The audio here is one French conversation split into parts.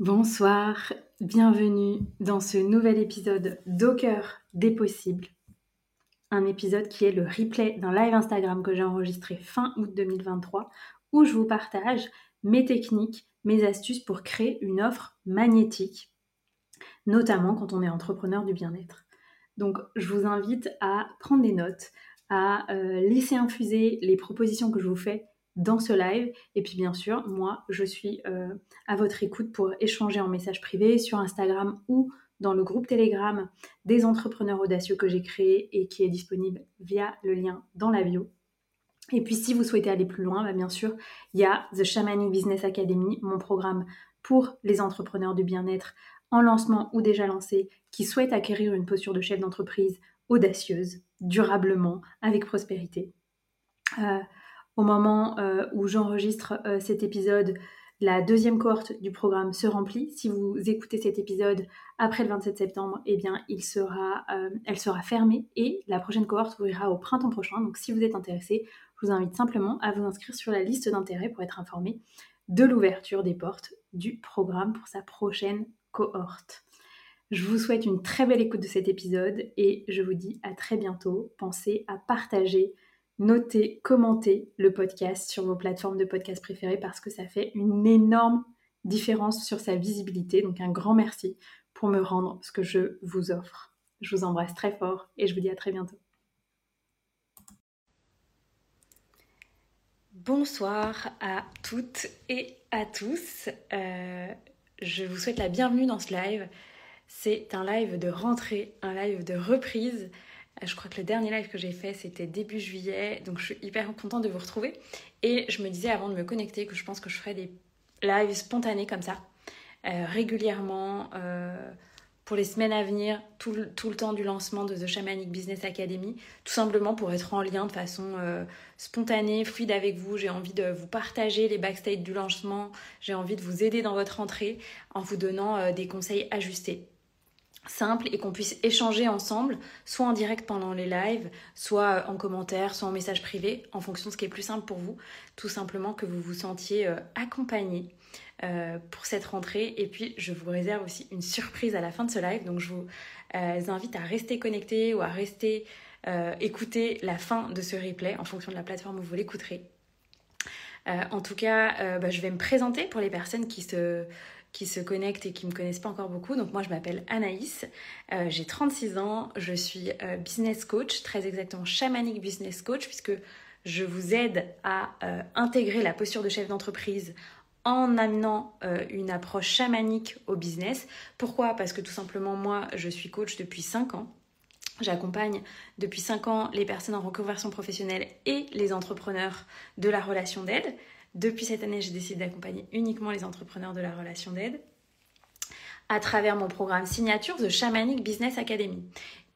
Bonsoir, bienvenue dans ce nouvel épisode d'Au cœur des possibles. Un épisode qui est le replay d'un live Instagram que j'ai enregistré fin août 2023 où je vous partage mes techniques, mes astuces pour créer une offre magnétique, notamment quand on est entrepreneur du bien-être. Donc je vous invite à prendre des notes, à euh, laisser infuser les propositions que je vous fais dans ce live. Et puis bien sûr, moi, je suis euh, à votre écoute pour échanger en message privé sur Instagram ou dans le groupe Telegram des entrepreneurs audacieux que j'ai créé et qui est disponible via le lien dans la bio. Et puis si vous souhaitez aller plus loin, bah, bien sûr, il y a The Shamanic Business Academy, mon programme pour les entrepreneurs du bien-être en lancement ou déjà lancé qui souhaitent acquérir une posture de chef d'entreprise audacieuse, durablement, avec prospérité. Euh, au moment euh, où j'enregistre euh, cet épisode, la deuxième cohorte du programme se remplit. Si vous écoutez cet épisode après le 27 septembre, eh bien, euh, elle sera fermée et la prochaine cohorte ouvrira au printemps prochain. Donc, si vous êtes intéressé, je vous invite simplement à vous inscrire sur la liste d'intérêt pour être informé de l'ouverture des portes du programme pour sa prochaine cohorte. Je vous souhaite une très belle écoute de cet épisode et je vous dis à très bientôt. Pensez à partager notez, commentez le podcast sur vos plateformes de podcast préférées parce que ça fait une énorme différence sur sa visibilité. Donc un grand merci pour me rendre ce que je vous offre. Je vous embrasse très fort et je vous dis à très bientôt. Bonsoir à toutes et à tous. Euh, je vous souhaite la bienvenue dans ce live. C'est un live de rentrée, un live de reprise. Je crois que le dernier live que j'ai fait, c'était début juillet, donc je suis hyper contente de vous retrouver. Et je me disais avant de me connecter que je pense que je ferais des lives spontanés comme ça, euh, régulièrement, euh, pour les semaines à venir, tout le, temps du lancement de The Shamanic Business Academy, tout simplement pour être en lien de façon euh, spontanée, fluide avec vous. J'ai envie de vous partager les backstage du lancement, j'ai envie de vous aider dans votre entrée en vous donnant des conseils ajustés simple et qu'on puisse échanger ensemble, soit en direct pendant les lives, soit en commentaire, soit en message privé, en fonction de ce qui est plus simple pour vous. Tout simplement que vous vous sentiez euh, accompagné euh, pour cette rentrée. Et puis, je vous réserve aussi une surprise à la fin de ce live. Donc, je vous euh, invite à rester connecté ou à rester écouter la fin de ce replay en fonction de la plateforme où vous l'écouterez. en tout cas, bah, je vais me présenter pour les personnes qui se qui se connectent et qui ne me connaissent pas encore beaucoup. Donc moi je m'appelle Anaïs, euh, j'ai 36 ans, je suis euh, business coach, très exactement chamanic business coach, puisque je vous aide à euh, intégrer la posture de chef d'entreprise en amenant une approche chamanique au business. Pourquoi? Parce que tout simplement moi je suis coach depuis 5 ans. J'accompagne depuis 5 ans les personnes en reconversion professionnelle et les entrepreneurs de la relation d'aide. Depuis cette année, j'ai décidé d'accompagner uniquement les entrepreneurs de la relation d'aide. à travers mon programme signature The Shamanic Business Academy.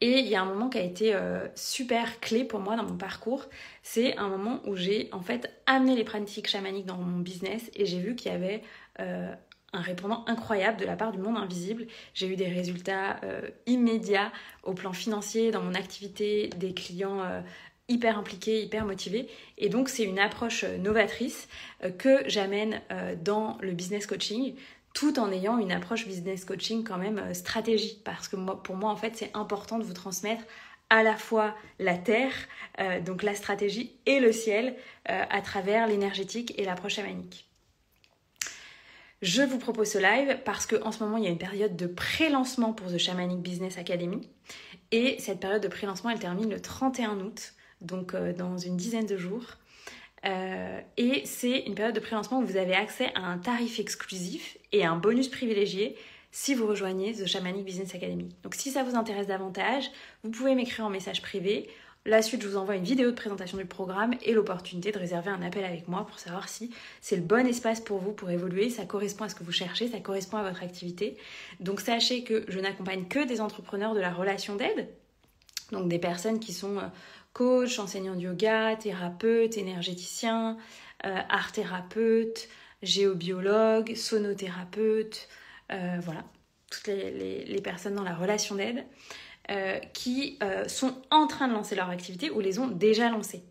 Et il y a un moment qui a été euh, super clé pour moi dans mon parcours. C'est un moment où j'ai en fait amené les pratiques chamaniques dans mon business et j'ai vu qu'il y avait euh, un répondant incroyable de la part du monde invisible. J'ai eu des résultats euh, immédiats au plan financier, dans mon activité, des clients hyper impliqués, hyper motivés. Et donc c'est une approche novatrice que j'amène dans le business coaching tout en ayant une approche business coaching quand même euh, stratégie. Parce que pour moi, en fait, c'est important de vous transmettre à la fois la terre, euh, donc la stratégie, et le ciel euh, à travers l'énergétique et l'approche chamanique. Je vous propose ce live parce qu'en ce moment, il y a une période de pré-lancement pour The Shamanic Business Academy. Et cette période de pré-lancement, elle termine le 31 août, donc dans une dizaine de jours. Euh, et c'est une période de prélancement où vous avez accès à un tarif exclusif et un bonus privilégié si vous rejoignez The Shamanic Business Academy. Donc si ça vous intéresse davantage, vous pouvez m'écrire en message privé. La suite, je vous envoie une vidéo de présentation du programme et l'opportunité de réserver un appel avec moi pour savoir si c'est le bon espace pour vous pour évoluer, ça correspond à ce que vous cherchez, ça correspond à votre activité. Donc sachez que je n'accompagne que des entrepreneurs de la relation d'aide, donc des personnes qui sont euh, coach, enseignant de yoga, thérapeute, énergéticien, euh, art thérapeute, géobiologue, sonothérapeute, euh, voilà, toutes les, personnes dans la relation d'aide euh, qui sont en train de lancer leur activité ou les ont déjà lancées,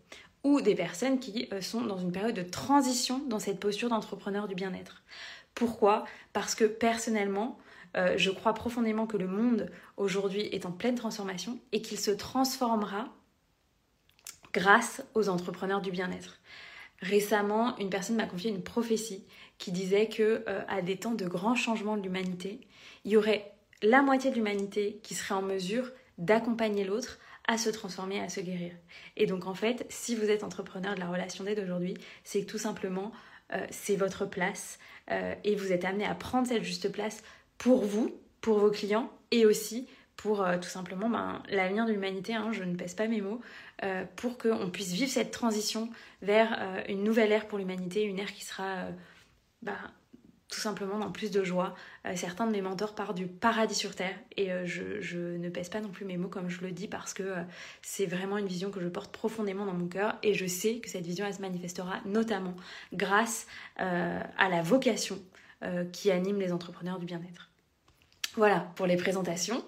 ou des personnes qui sont dans une période de transition dans cette posture d'entrepreneur du bien-être. Pourquoi? Parce que personnellement, je crois profondément que le monde aujourd'hui est en pleine transformation et qu'il se transformera grâce aux entrepreneurs du bien-être. Récemment, une personne m'a confié une prophétie qui disait que euh, à des temps de grands changements de l'humanité, il y aurait la moitié de l'humanité qui serait en mesure d'accompagner l'autre à se transformer, à se guérir. Et donc en fait, si vous êtes entrepreneur de la relation d'aide aujourd'hui, c'est que tout simplement euh, c'est votre place euh, et vous êtes amené à prendre cette juste place pour vous, pour vos clients et aussi pour tout simplement ben, l'avenir de l'humanité, hein, je ne pèse pas mes mots, euh, pour qu'on puisse vivre cette transition vers euh, une nouvelle ère pour l'humanité, une ère qui sera euh, bah, tout simplement dans plus de joie. certains de mes mentors partent du paradis sur Terre et je, ne pèse pas non plus mes mots comme je le dis parce que c'est vraiment une vision que je porte profondément dans mon cœur et je sais que cette vision elle se manifestera notamment grâce à la vocation qui anime les entrepreneurs du bien-être. Voilà pour les présentations.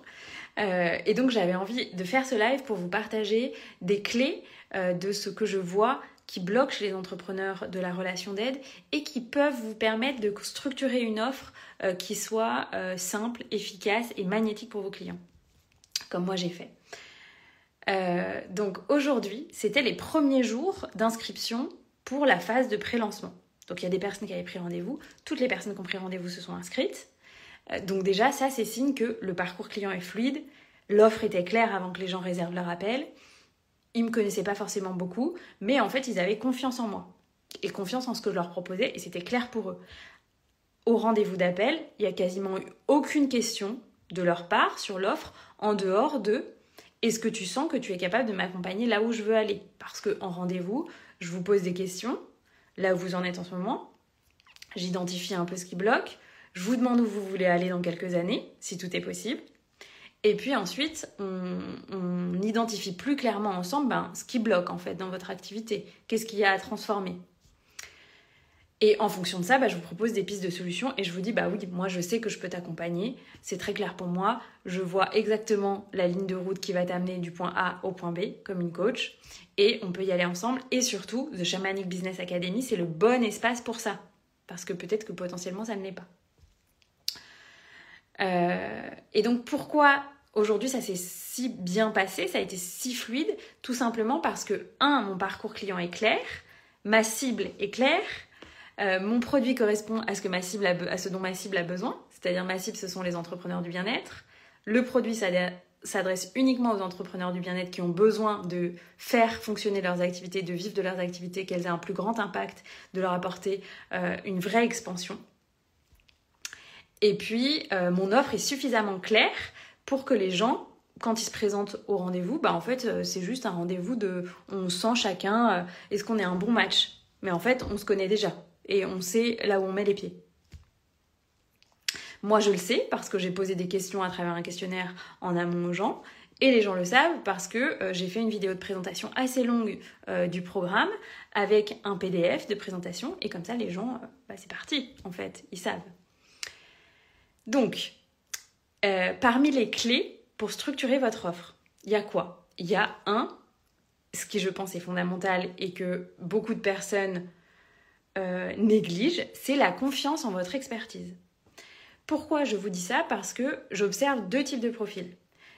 Euh, et donc j'avais envie de faire ce live pour vous partager des clés euh, de ce que je vois qui bloque chez les entrepreneurs de la relation d'aide et qui peuvent vous permettre de structurer une offre euh, qui soit simple, efficace et magnétique pour vos clients, comme moi j'ai fait. donc aujourd'hui, c'était les premiers jours d'inscription pour la phase de pré-lancement. Donc il y a des personnes qui avaient pris rendez-vous, toutes les personnes qui ont pris rendez-vous se sont inscrites. Euh, donc déjà, ça, c'est signe que le parcours client est fluide, l'offre était claire avant que les gens réservent leur appel. Ils me connaissaient pas forcément beaucoup, mais en fait, ils avaient confiance en moi et confiance en ce que je leur proposais et c'était clair pour eux. Au rendez-vous d'appel, il y a quasiment eu aucune question de leur part sur l'offre en dehors de est-ce que tu sens que tu es capable de m'accompagner là où je veux aller? Parce que en rendez-vous, je vous pose des questions, là où vous en êtes en ce moment, j'identifie un peu ce qui bloque, je vous demande où vous voulez aller dans quelques années, si tout est possible. Et puis ensuite, on, identifie plus clairement ensemble ben, ce qui bloque en fait dans votre activité. Qu'est-ce qu'il y a à transformer? Et en fonction de ça, ben, je vous propose des pistes de solutions et je vous dis, bah oui, moi je sais que je peux t'accompagner, c'est très clair pour moi, je vois exactement la ligne de route qui va t'amener du point A au point B comme une coach et on peut y aller ensemble. Et surtout, The Shamanic Business Academy, c'est le bon espace pour ça. Parce que peut-être que potentiellement ça ne l'est pas. Euh, et donc pourquoi aujourd'hui ça s'est si bien passé, ça a été si fluide? Tout simplement parce que, un, mon parcours client est clair, ma cible est claire, euh, mon produit correspond à ce, que ma cible à ce dont ma cible a besoin, c'est-à-dire ma cible ce sont les entrepreneurs du bien-être. Le produit s'adresse uniquement aux entrepreneurs du bien-être qui ont besoin de faire fonctionner leurs activités, de vivre de leurs activités, qu'elles aient un plus grand impact, de leur apporter euh, une vraie expansion. Et puis, euh, mon offre est suffisamment claire pour que les gens, quand ils se présentent au rendez-vous, bah en fait, euh, c'est juste un rendez-vous de on sent chacun euh, est-ce qu'on est un bon match? Mais en fait, on se connaît déjà et on sait là où on met les pieds. Moi, je le sais parce que j'ai posé des questions à travers un questionnaire en amont aux gens. Et les gens le savent parce que j'ai fait une vidéo de présentation assez longue du programme avec un PDF de présentation. Et comme ça, les gens, bah, c'est parti, en fait, ils savent. Donc, parmi les clés pour structurer votre offre, il y a quoi? Il y a un, ce qui je pense est fondamental et que beaucoup de personnes négligent, c'est la confiance en votre expertise. Pourquoi je vous dis ça? Parce que j'observe deux types de profils.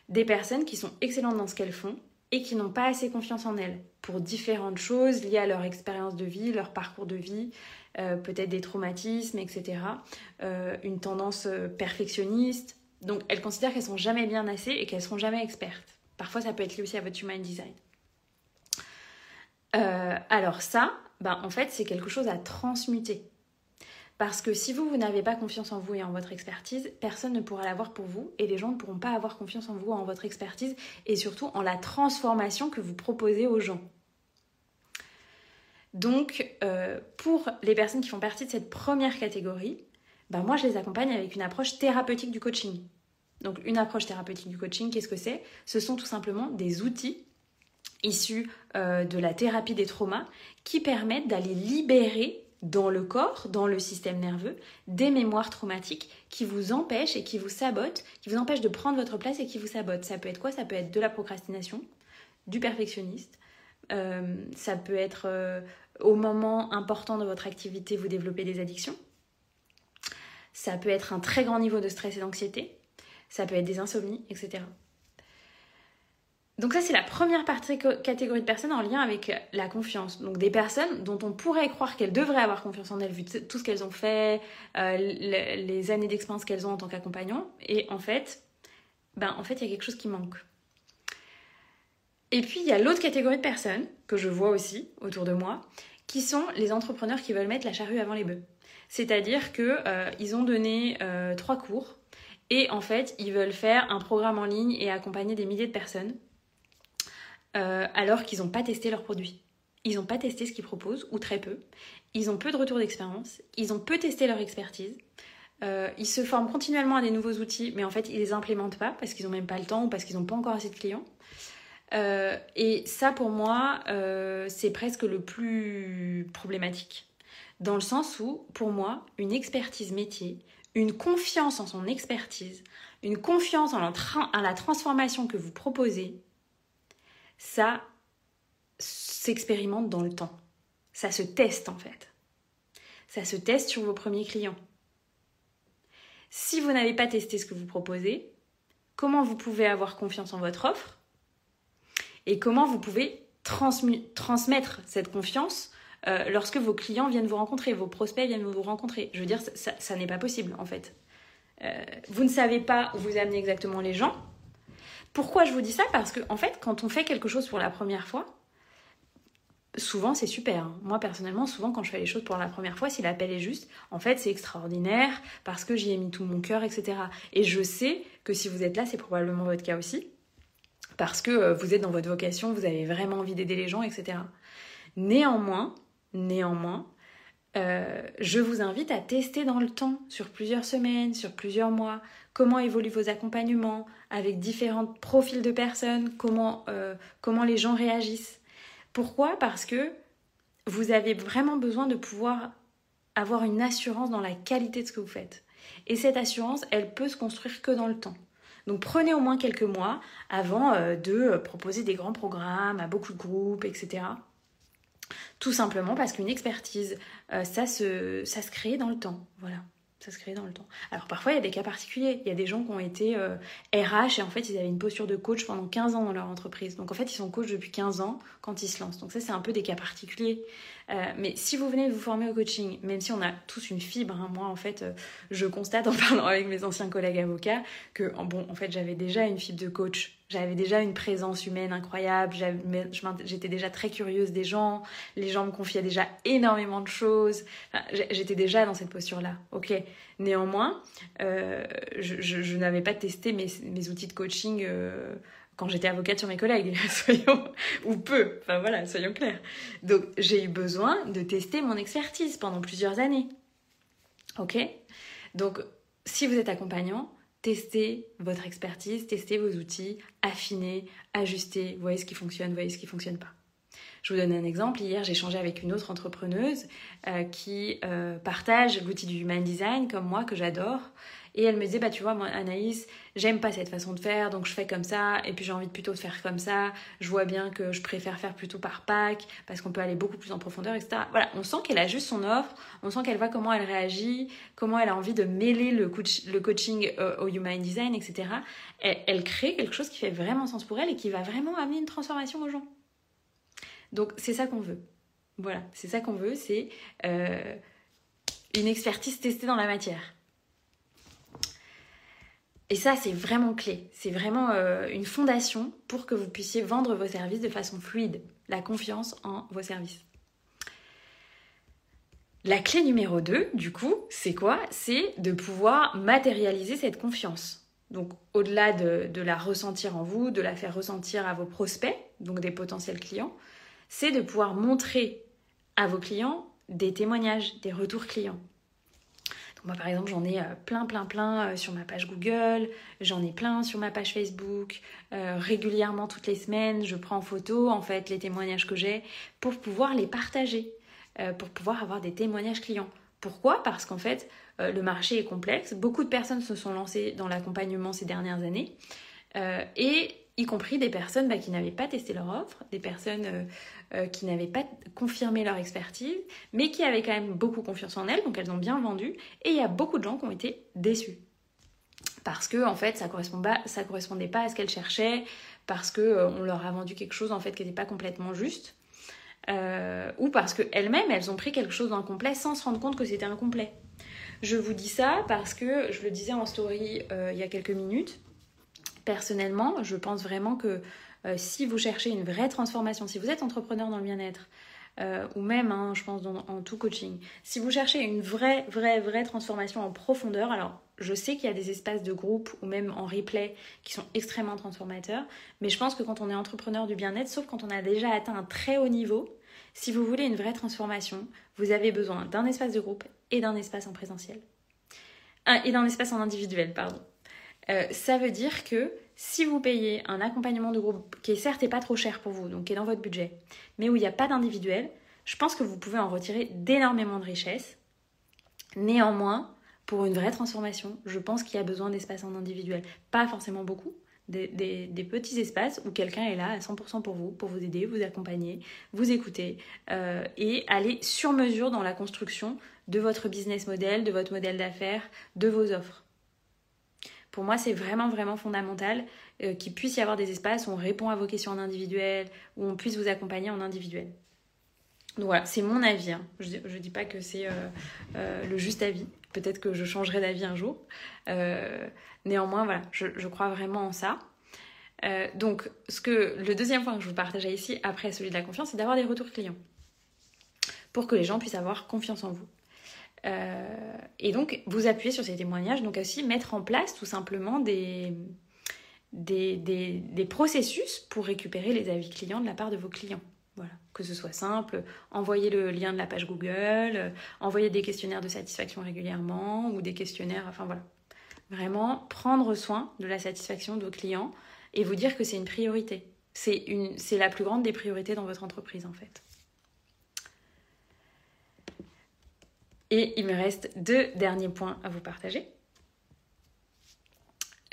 Des personnes qui sont excellentes dans ce qu'elles font et qui n'ont pas assez confiance en elles pour différentes choses liées à leur expérience de vie, leur parcours de vie, euh, peut-être des traumatismes, etc. Euh, une tendance euh, perfectionniste. Donc elles considèrent qu'elles sont jamais bien assez et qu'elles seront jamais expertes. Parfois ça peut être lié aussi à votre human design. alors ça, ben, en fait c'est quelque chose à transmuter. Parce que si vous, vous n'avez pas confiance en vous et en votre expertise, personne ne pourra l'avoir pour vous et les gens ne pourront pas avoir confiance en vous, en votre expertise et surtout en la transformation que vous proposez aux gens. Donc, euh, pour les personnes qui font partie de cette première catégorie, ben moi, je les accompagne avec une approche thérapeutique du coaching. Donc, une approche thérapeutique du coaching, qu'est-ce que c'est? Ce sont tout simplement des outils issus euh, de la thérapie des traumas qui permettent d'aller libérer dans le corps, dans le système nerveux, des mémoires traumatiques qui vous empêchent et qui vous sabotent, qui vous empêchent de prendre votre place et qui vous sabotent. Ça peut être quoi? Ça peut être de la procrastination, du perfectionniste, euh, ça peut être au moment important de votre activité, vous développez des addictions, ça peut être un très grand niveau de stress et d'anxiété, ça peut être des insomnies, etc. Donc ça, c'est la première catégorie de personnes en lien avec la confiance. Donc des personnes dont on pourrait croire qu'elles devraient avoir confiance en elles vu tout ce qu'elles ont fait, euh, les, années d'expérience qu'elles ont en tant qu'accompagnant. Et en fait, ben, en fait, il y a quelque chose qui manque. Et puis, il y a l'autre catégorie de personnes que je vois aussi autour de moi, qui sont les entrepreneurs qui veulent mettre la charrue avant les bœufs. C'est-à-dire qu'ils euh, ont donné euh, trois cours et en fait, ils veulent faire un programme en ligne et accompagner des milliers de personnes euh, alors qu'ils n'ont pas testé leurs produits. Ils n'ont pas testé ce qu'ils proposent, ou très peu. Ils ont peu de retour d'expérience. Ils ont peu testé leur expertise. Ils se forment continuellement à des nouveaux outils, mais en fait, ils les implémentent pas parce qu'ils n'ont même pas le temps ou parce qu'ils n'ont pas encore assez de clients. Euh, et ça, pour moi, c'est presque le plus problématique. Dans le sens où, pour moi, une expertise métier, une confiance en son expertise, une confiance en la transformation que vous proposez, ça s'expérimente dans le temps. Ça se teste en fait. Ça se teste sur vos premiers clients. Si vous n'avez pas testé ce que vous proposez, comment vous pouvez avoir confiance en votre offre et comment vous pouvez transmettre cette confiance euh, lorsque vos clients viennent vous rencontrer, vos prospects viennent vous rencontrer? Je veux dire, ça, n'est pas possible en fait. Euh, vous ne savez pas où vous amenez exactement les gens, pourquoi je vous dis ça? Parce que, en fait, quand on fait quelque chose pour la première fois, souvent c'est super. Hein. Moi personnellement, souvent quand je fais les choses pour la première fois, si l'appel est juste, en fait c'est extraordinaire parce que j'y ai mis tout mon cœur, etc. Et je sais que si vous êtes là, c'est probablement votre cas aussi. Parce que euh, vous êtes dans votre vocation, vous avez vraiment envie d'aider les gens, etc. Néanmoins, néanmoins, euh, je vous invite à tester dans le temps, sur plusieurs semaines, sur plusieurs mois, comment évoluent vos accompagnements avec différents profils de personnes, comment, euh, comment les gens réagissent. Pourquoi? Parce que vous avez vraiment besoin de pouvoir avoir une assurance dans la qualité de ce que vous faites. Et cette assurance, elle peut se construire que dans le temps. Donc prenez au moins quelques mois avant euh, de proposer des grands programmes à beaucoup de groupes, etc. Tout simplement parce qu'une expertise, euh, ça, se, ça se crée dans le temps. Voilà ça se crée dans le temps. Alors parfois, il y a des cas particuliers. Il y a des gens qui ont été RH euh, et en fait, ils avaient une posture de coach pendant 15 ans dans leur entreprise. Donc en fait, ils sont coach depuis 15 ans quand ils se lancent. Donc ça, c'est un peu des cas particuliers. Euh, mais si vous venez vous former au coaching, même si on a tous une fibre, hein, moi en fait, euh, je constate en parlant avec mes anciens collègues avocats que en fait, j'avais déjà une fibre de coach. J'avais déjà une présence humaine incroyable. J'étais déjà très curieuse des gens. Les gens me confiaient déjà énormément de choses. J'étais déjà dans cette posture-là. Ok. Néanmoins, euh, je, n'avais pas testé mes, outils de coaching quand j'étais avocate sur mes collègues, soyons, ou peu, enfin voilà, soyons clairs. Donc j'ai eu besoin de tester mon expertise pendant plusieurs années. Ok Donc si vous êtes accompagnant, testez votre expertise, testez vos outils, affinez, ajustez, voyez ce qui fonctionne, voyez ce qui ne fonctionne pas. Je vous donne un exemple. Hier, j'ai échangé avec une autre entrepreneuse euh, qui euh, partage l'outil du human design comme moi, que j'adore. Et elle me disait, bah tu vois, moi, Anaïs, j'aime pas cette façon de faire, donc je fais comme ça, et puis j'ai envie de plutôt de faire comme ça. Je vois bien que je préfère faire plutôt par pack, parce qu'on peut aller beaucoup plus en profondeur, etc. Voilà, on sent qu'elle a juste son offre, on sent qu'elle voit comment elle réagit, comment elle a envie de mêler le, coaching euh, au human design, etc. Elle, elle crée quelque chose qui fait vraiment sens pour elle et qui va vraiment amener une transformation aux gens. Donc c'est ça qu'on veut. Voilà, c'est ça qu'on veut, c'est euh, une expertise testée dans la matière. Et ça, c'est vraiment clé. C'est vraiment euh, une fondation pour que vous puissiez vendre vos services de façon fluide. La confiance en vos services. La clé numéro 2, du coup, c'est quoi? C'est de pouvoir matérialiser cette confiance. Donc, au-delà de, de, la ressentir en vous, de la faire ressentir à vos prospects, donc des potentiels clients, c'est de pouvoir montrer à vos clients des témoignages, des retours clients moi, par exemple, j'en ai euh, plein, plein, plein euh, sur ma page Google, j'en ai plein sur ma page Facebook. Euh, régulièrement, toutes les semaines, je prends en photo, en fait, les témoignages que j'ai pour pouvoir les partager, pour pouvoir avoir des témoignages clients. Pourquoi? Parce qu'en fait, le marché est complexe. Beaucoup de personnes se sont lancées dans l'accompagnement ces dernières années. et y compris des personnes bah, qui n'avaient pas testé leur offre, des personnes euh, qui n'avaient pas confirmé leur expertise, mais qui avaient quand même beaucoup confiance en elles, donc elles ont bien vendu. Et il y a beaucoup de gens qui ont été déçus. Parce que en fait, ça correspond correspondait pas à ce qu'elles cherchaient, parce que euh, on leur a vendu quelque chose en fait qui n'était pas complètement juste. Euh, ou parce qu'elles-mêmes, elles ont pris quelque chose d'incomplet sans se rendre compte que c'était incomplet. Je vous dis ça parce que je le disais en story il y a quelques minutes. Personnellement, je pense vraiment que euh, si vous cherchez une vraie transformation, si vous êtes entrepreneur dans le bien-être, euh, ou même, hein, je pense, en tout coaching, si vous cherchez une vraie, vraie, vraie transformation en profondeur, alors je sais qu'il y a des espaces de groupe ou même en replay qui sont extrêmement transformateurs, mais je pense que quand on est entrepreneur du bien-être, sauf quand on a déjà atteint un très haut niveau, si vous voulez une vraie transformation, vous avez besoin d'un espace de groupe et d'un espace en présentiel. et d'un espace en individuel, pardon. Euh, ça veut dire que si vous payez un accompagnement de groupe qui est certes pas trop cher pour vous, donc qui est dans votre budget, mais où il n'y a pas d'individuel, je pense que vous pouvez en retirer d'énormément de richesses. Néanmoins, pour une vraie transformation, je pense qu'il y a besoin d'espace en individuel. Pas forcément beaucoup, des, petits espaces où quelqu'un est là à 100% pour vous, pour vous aider, vous accompagner, vous écouter euh, et aller sur mesure dans la construction de votre business model, de votre modèle d'affaires, de vos offres. Pour moi, c'est vraiment, vraiment fondamental euh, qu'il puisse y avoir des espaces où on répond à vos questions en individuel, où on puisse vous accompagner en individuel. Donc voilà, c'est mon avis. Hein. Je ne dis pas que c'est euh, euh, le juste avis. Peut-être que je changerai d'avis un jour. néanmoins, voilà, je, crois vraiment en ça. donc, ce que, le deuxième point que je vous partageais ici, après celui de la confiance, c'est d'avoir des retours clients. Pour que les gens puissent avoir confiance en vous. Euh, et donc, vous appuyez sur ces témoignages, donc aussi mettre en place tout simplement des, des, des, processus pour récupérer les avis clients de la part de vos clients. Voilà, que ce soit simple, envoyer le lien de la page Google, euh, envoyer des questionnaires de satisfaction régulièrement ou des questionnaires, enfin voilà. Vraiment prendre soin de la satisfaction de vos clients et vous dire que c'est une priorité. C'est la plus grande des priorités dans votre entreprise en fait. Et il me reste deux derniers points à vous partager.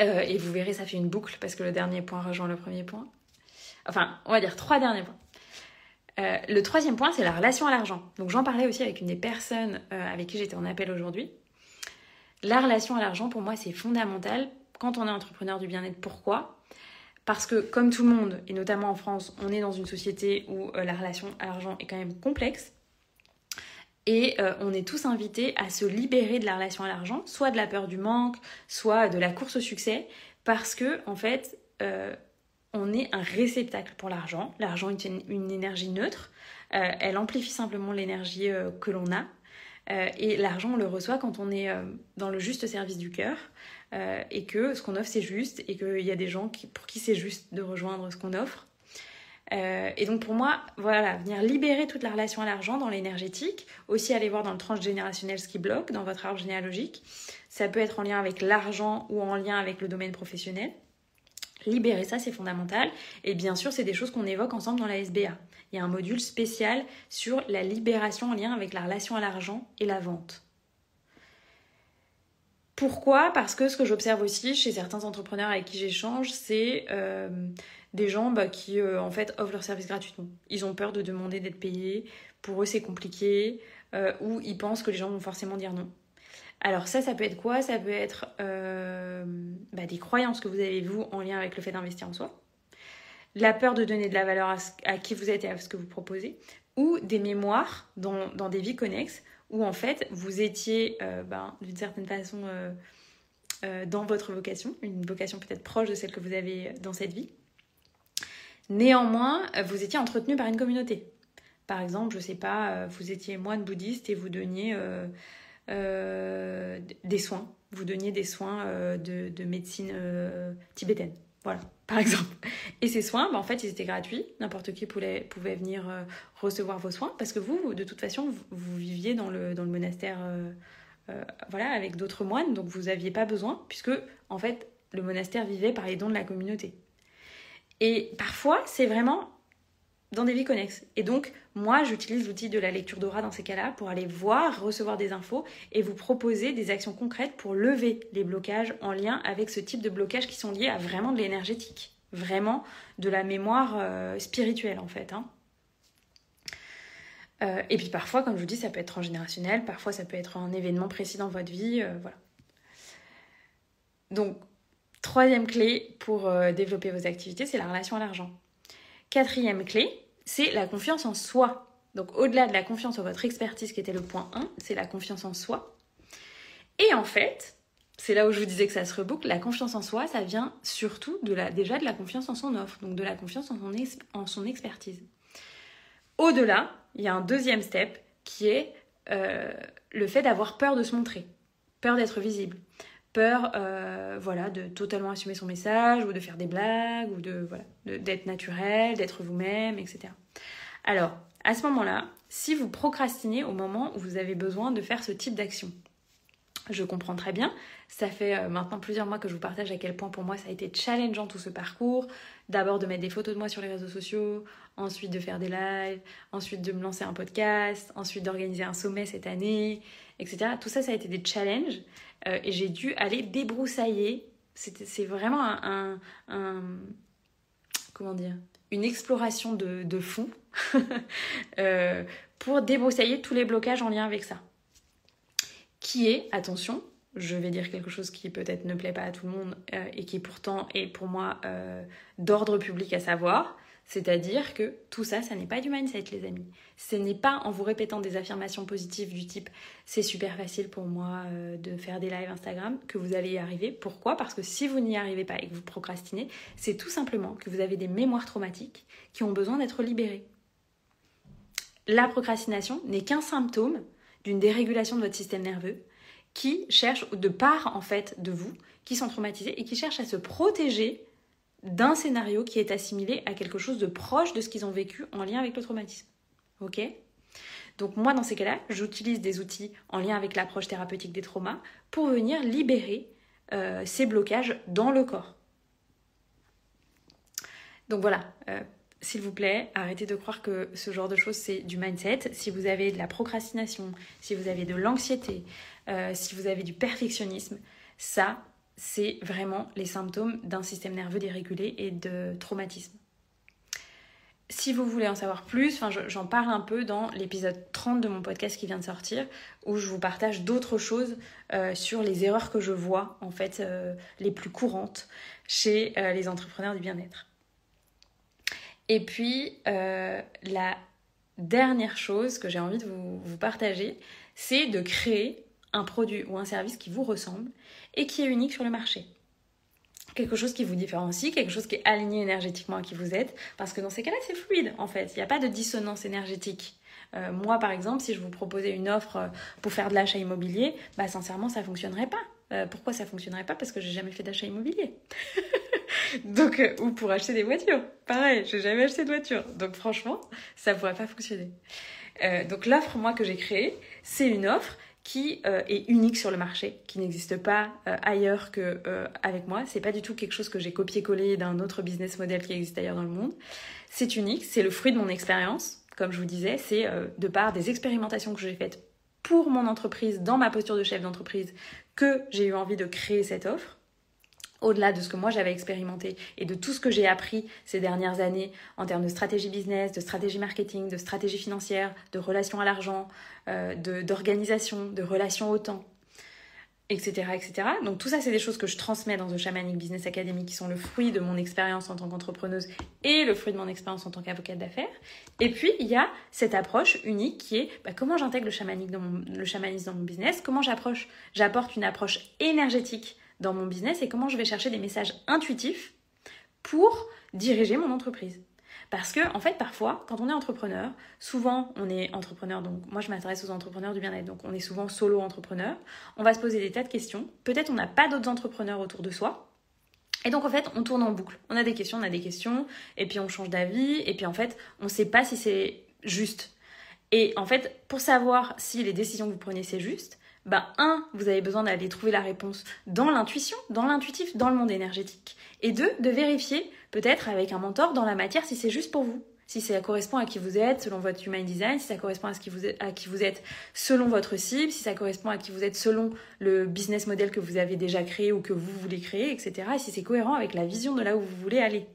Euh, et vous verrez, ça fait une boucle parce que le dernier point rejoint le premier point. Enfin, on va dire trois derniers points. Euh, le troisième point, c'est la relation à l'argent. Donc j'en parlais aussi avec une des personnes euh, avec qui j'étais en appel aujourd'hui. La relation à l'argent, pour moi, c'est fondamental quand on est entrepreneur du bien-être. Pourquoi? Parce que comme tout le monde, et notamment en France, on est dans une société où la relation à l'argent est quand même complexe. Et euh, on est tous invités à se libérer de la relation à l'argent, soit de la peur du manque, soit de la course au succès, parce que en fait, euh, on est un réceptacle pour l'argent. L'argent est une, énergie neutre. Euh, elle amplifie simplement l'énergie que l'on a. et l'argent, on le reçoit quand on est dans le juste service du cœur et que ce qu'on offre, c'est juste et qu'il y a des gens pour qui c'est juste de rejoindre ce qu'on offre. Euh, et donc pour moi, voilà, venir libérer toute la relation à l'argent dans l'énergétique, aussi aller voir dans le transgénérationnel ce qui bloque dans votre arbre généalogique. Ça peut être en lien avec l'argent ou en lien avec le domaine professionnel. Libérer ça, c'est fondamental. Et bien sûr, c'est des choses qu'on évoque ensemble dans la SBA. Il y a un module spécial sur la libération en lien avec la relation à l'argent et la vente. Pourquoi? Parce que ce que j'observe aussi chez certains entrepreneurs avec qui j'échange, c'est euh, des gens bah, qui euh, en fait offrent leur service gratuitement. Ils ont peur de demander d'être payés. Pour eux, c'est compliqué. Euh, ou ils pensent que les gens vont forcément dire non. Alors ça, ça peut être quoi? Ça peut être bah, des croyances que vous avez vous en lien avec le fait d'investir en soi, la peur de donner de la valeur à, qui vous êtes et à ce que vous proposez, ou des mémoires dans, des vies connexes où en fait vous étiez euh, ben, d'une certaine façon euh, euh, dans votre vocation, une vocation peut-être proche de celle que vous avez dans cette vie. Néanmoins, vous étiez entretenu par une communauté. Par exemple, je sais pas, vous étiez moine bouddhiste et vous donniez des soins, vous donniez des soins de, de, médecine tibétaine. Voilà, par exemple. Et ces soins, bah, en fait, ils étaient gratuits. N'importe qui pouvait, venir euh, recevoir vos soins parce que vous, de toute façon, vous, viviez dans le, dans le monastère euh, euh, voilà, avec d'autres moines, donc vous n'aviez pas besoin, puisque, en fait, le monastère vivait par les dons de la communauté. Et parfois, c'est vraiment dans des vies connexes. Et donc, moi, j'utilise l'outil de la lecture d'aura dans ces cas-là pour aller voir, recevoir des infos et vous proposer des actions concrètes pour lever les blocages en lien avec ce type de blocages qui sont liés à vraiment de l'énergétique, vraiment de la mémoire euh, spirituelle en fait. Hein. Euh, et puis parfois, comme je vous dis, ça peut être transgénérationnel, parfois ça peut être un événement précis dans votre vie, euh, voilà. Donc, troisième clé pour développer vos activités, c'est la relation à l'argent. Quatrième clé, c'est la confiance en soi. Donc au-delà de la confiance en votre expertise qui était le point 1, c'est la confiance en soi. Et en fait, c'est là où je vous disais que ça se reboucle, la confiance en soi, ça vient surtout déjà de la confiance en son offre, donc de la confiance en son, en son expertise. Au-delà, il y a un deuxième step qui est euh, le fait d'avoir peur de se montrer, peur d'être visible, peur euh, voilà, de totalement assumer son message ou de faire des blagues ou de voilà, d'être naturel, d'être vous-même, etc. Alors, à ce moment-là, si vous procrastinez au moment où vous avez besoin de faire ce type d'action, je comprends très bien. Ça fait euh, maintenant plusieurs mois que je vous partage à quel point pour moi ça a été challengeant tout ce parcours. D'abord de mettre des photos de moi sur les réseaux sociaux, ensuite de faire des lives, ensuite de me lancer un podcast, ensuite d'organiser un sommet cette année, etc. Tout ça, ça a été des challenges euh, et j'ai dû aller débroussailler. C'est vraiment un, Comment dire Une exploration de, de fond euh, pour débroussailler tous les blocages en lien avec ça. Qui est, attention, je vais dire quelque chose qui peut-être ne plaît pas à tout le monde euh, et qui pourtant est pour moi d'ordre public à savoir, c'est-à-dire que tout ça, ça n'est pas du mindset, les amis. Ce n'est pas en vous répétant des affirmations positives du type c'est super facile pour moi euh, de faire des lives Instagram que vous allez y arriver. Pourquoi? Parce que si vous n'y arrivez pas et que vous procrastinez, c'est tout simplement que vous avez des mémoires traumatiques qui ont besoin d'être libérées. La procrastination n'est qu'un symptôme d'une dérégulation de votre système nerveux qui cherche, de part en fait de vous, qui sont traumatisés et qui cherchent à se protéger d'un scénario qui est assimilé à quelque chose de proche de ce qu'ils ont vécu en lien avec le traumatisme. Ok? Donc moi, dans ces cas-là, j'utilise des outils en lien avec l'approche thérapeutique des traumas pour venir libérer euh, ces blocages dans le corps. Donc voilà, euh, s'il vous plaît, arrêtez de croire que ce genre de choses, c'est du mindset. Si vous avez de la procrastination, si vous avez de l'anxiété, euh, si vous avez du perfectionnisme, ça, c'est vraiment les symptômes d'un système nerveux dérégulé et de traumatisme. Si vous voulez en savoir plus, j'en parle un peu dans l'épisode 30 de mon podcast qui vient de sortir, où je vous partage d'autres choses euh, sur les erreurs que je vois, en fait, euh, les plus courantes chez euh, les entrepreneurs du bien-être. Et puis, la dernière chose que j'ai envie de vous partager, c'est de créer un produit ou un service qui vous ressemble et qui est unique sur le marché. Quelque chose qui vous différencie, quelque chose qui est aligné énergétiquement à qui vous êtes, parce que dans ces cas-là, c'est fluide en fait. Il n'y a pas de dissonance énergétique. Euh, moi, par exemple, si je vous proposais une offre euh, pour faire de l'achat immobilier, bah sincèrement, ça fonctionnerait pas. Euh, pourquoi ça fonctionnerait pas? Parce que j'ai jamais fait d'achat immobilier. Donc, ou pour acheter des voitures. Pareil, j'ai jamais acheté de voiture. Donc franchement, ça pourrait pas fonctionner. Donc l'offre, moi, que j'ai créée, c'est une offre qui euh, est unique sur le marché, qui n'existe pas ailleurs que avec moi. C'est pas du tout quelque chose que j'ai copié-collé d'un autre business model qui existe ailleurs dans le monde. C'est unique, c'est le fruit de mon expérience. Comme je vous disais, c'est de part des expérimentations que j'ai faites pour mon entreprise, dans ma posture de chef d'entreprise, que j'ai eu envie de créer cette offre au-delà de ce que moi j'avais expérimenté et de tout ce que j'ai appris ces dernières années en termes de stratégie business, de stratégie marketing, de stratégie financière, de relations à l'argent, euh, d'organisation, de, relations au temps, etc., etc. Donc tout ça, c'est des choses que je transmets dans The Shamanic Business Academy qui sont le fruit de mon expérience en tant qu'entrepreneuse et le fruit de mon expérience en tant qu'avocate d'affaires. Et puis, il y a cette approche unique qui est bah, comment j'intègre le, chamanique dans le chamanisme dans mon business, comment j'apporte une approche énergétique dans mon business et comment je vais chercher des messages intuitifs pour diriger mon entreprise. Parce que, en fait, parfois, quand on est entrepreneur, souvent on est entrepreneur, donc moi je m'adresse aux entrepreneurs du bien-être, donc on est souvent solo entrepreneur, on va se poser des tas de questions. Peut-être on n'a pas d'autres entrepreneurs autour de soi. Et donc en fait, on tourne en boucle. On a des questions, on a des questions, et puis on change d'avis, et puis en fait, on ne sait pas si c'est juste. Et en fait, pour savoir si les décisions que vous prenez c'est juste, bah, un, vous avez besoin d'aller trouver la réponse dans l'intuition, dans l'intuitif, dans le monde énergétique. Et deux, de vérifier, peut-être avec un mentor dans la matière, si c'est juste pour vous. Si ça correspond à qui vous êtes selon votre human design, si ça correspond à, ce qui vous à qui vous êtes selon votre cible, si ça correspond à qui vous êtes selon le business model que vous avez déjà créé ou que vous voulez créer, etc. Et si c'est cohérent avec la vision de là où vous voulez aller.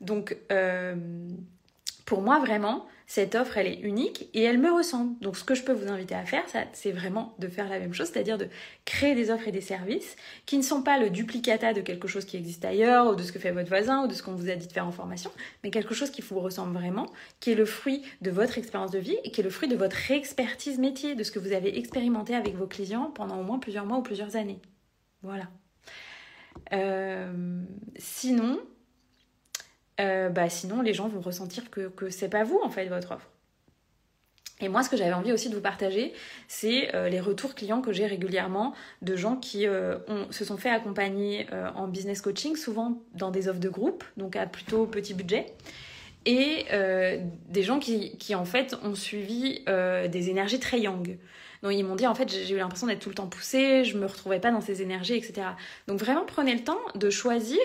Donc, euh, pour moi, vraiment, cette offre, elle est unique et elle me ressemble. Donc ce que je peux vous inviter à faire, c'est vraiment de faire la même chose, c'est-à-dire de créer des offres et des services qui ne sont pas le duplicata de quelque chose qui existe ailleurs, ou de ce que fait votre voisin, ou de ce qu'on vous a dit de faire en formation, mais quelque chose qui vous ressemble vraiment, qui est le fruit de votre expérience de vie et qui est le fruit de votre expertise métier, de ce que vous avez expérimenté avec vos clients pendant au moins plusieurs mois ou plusieurs années. Voilà. Euh, sinon, euh, bah, sinon les gens vont ressentir que, c'est pas vous en fait votre offre. Et moi, ce que j'avais envie aussi de vous partager, c'est euh, les retours clients que j'ai régulièrement de gens qui euh, se sont fait accompagner en business coaching, souvent dans des offres de groupe, donc à plutôt petit budget, et des gens qui, qui, en fait ont suivi des énergies très yang. Donc ils m'ont dit en fait j'ai eu l'impression d'être tout le temps poussée, je me retrouvais pas dans ces énergies, etc. Donc vraiment prenez le temps de choisir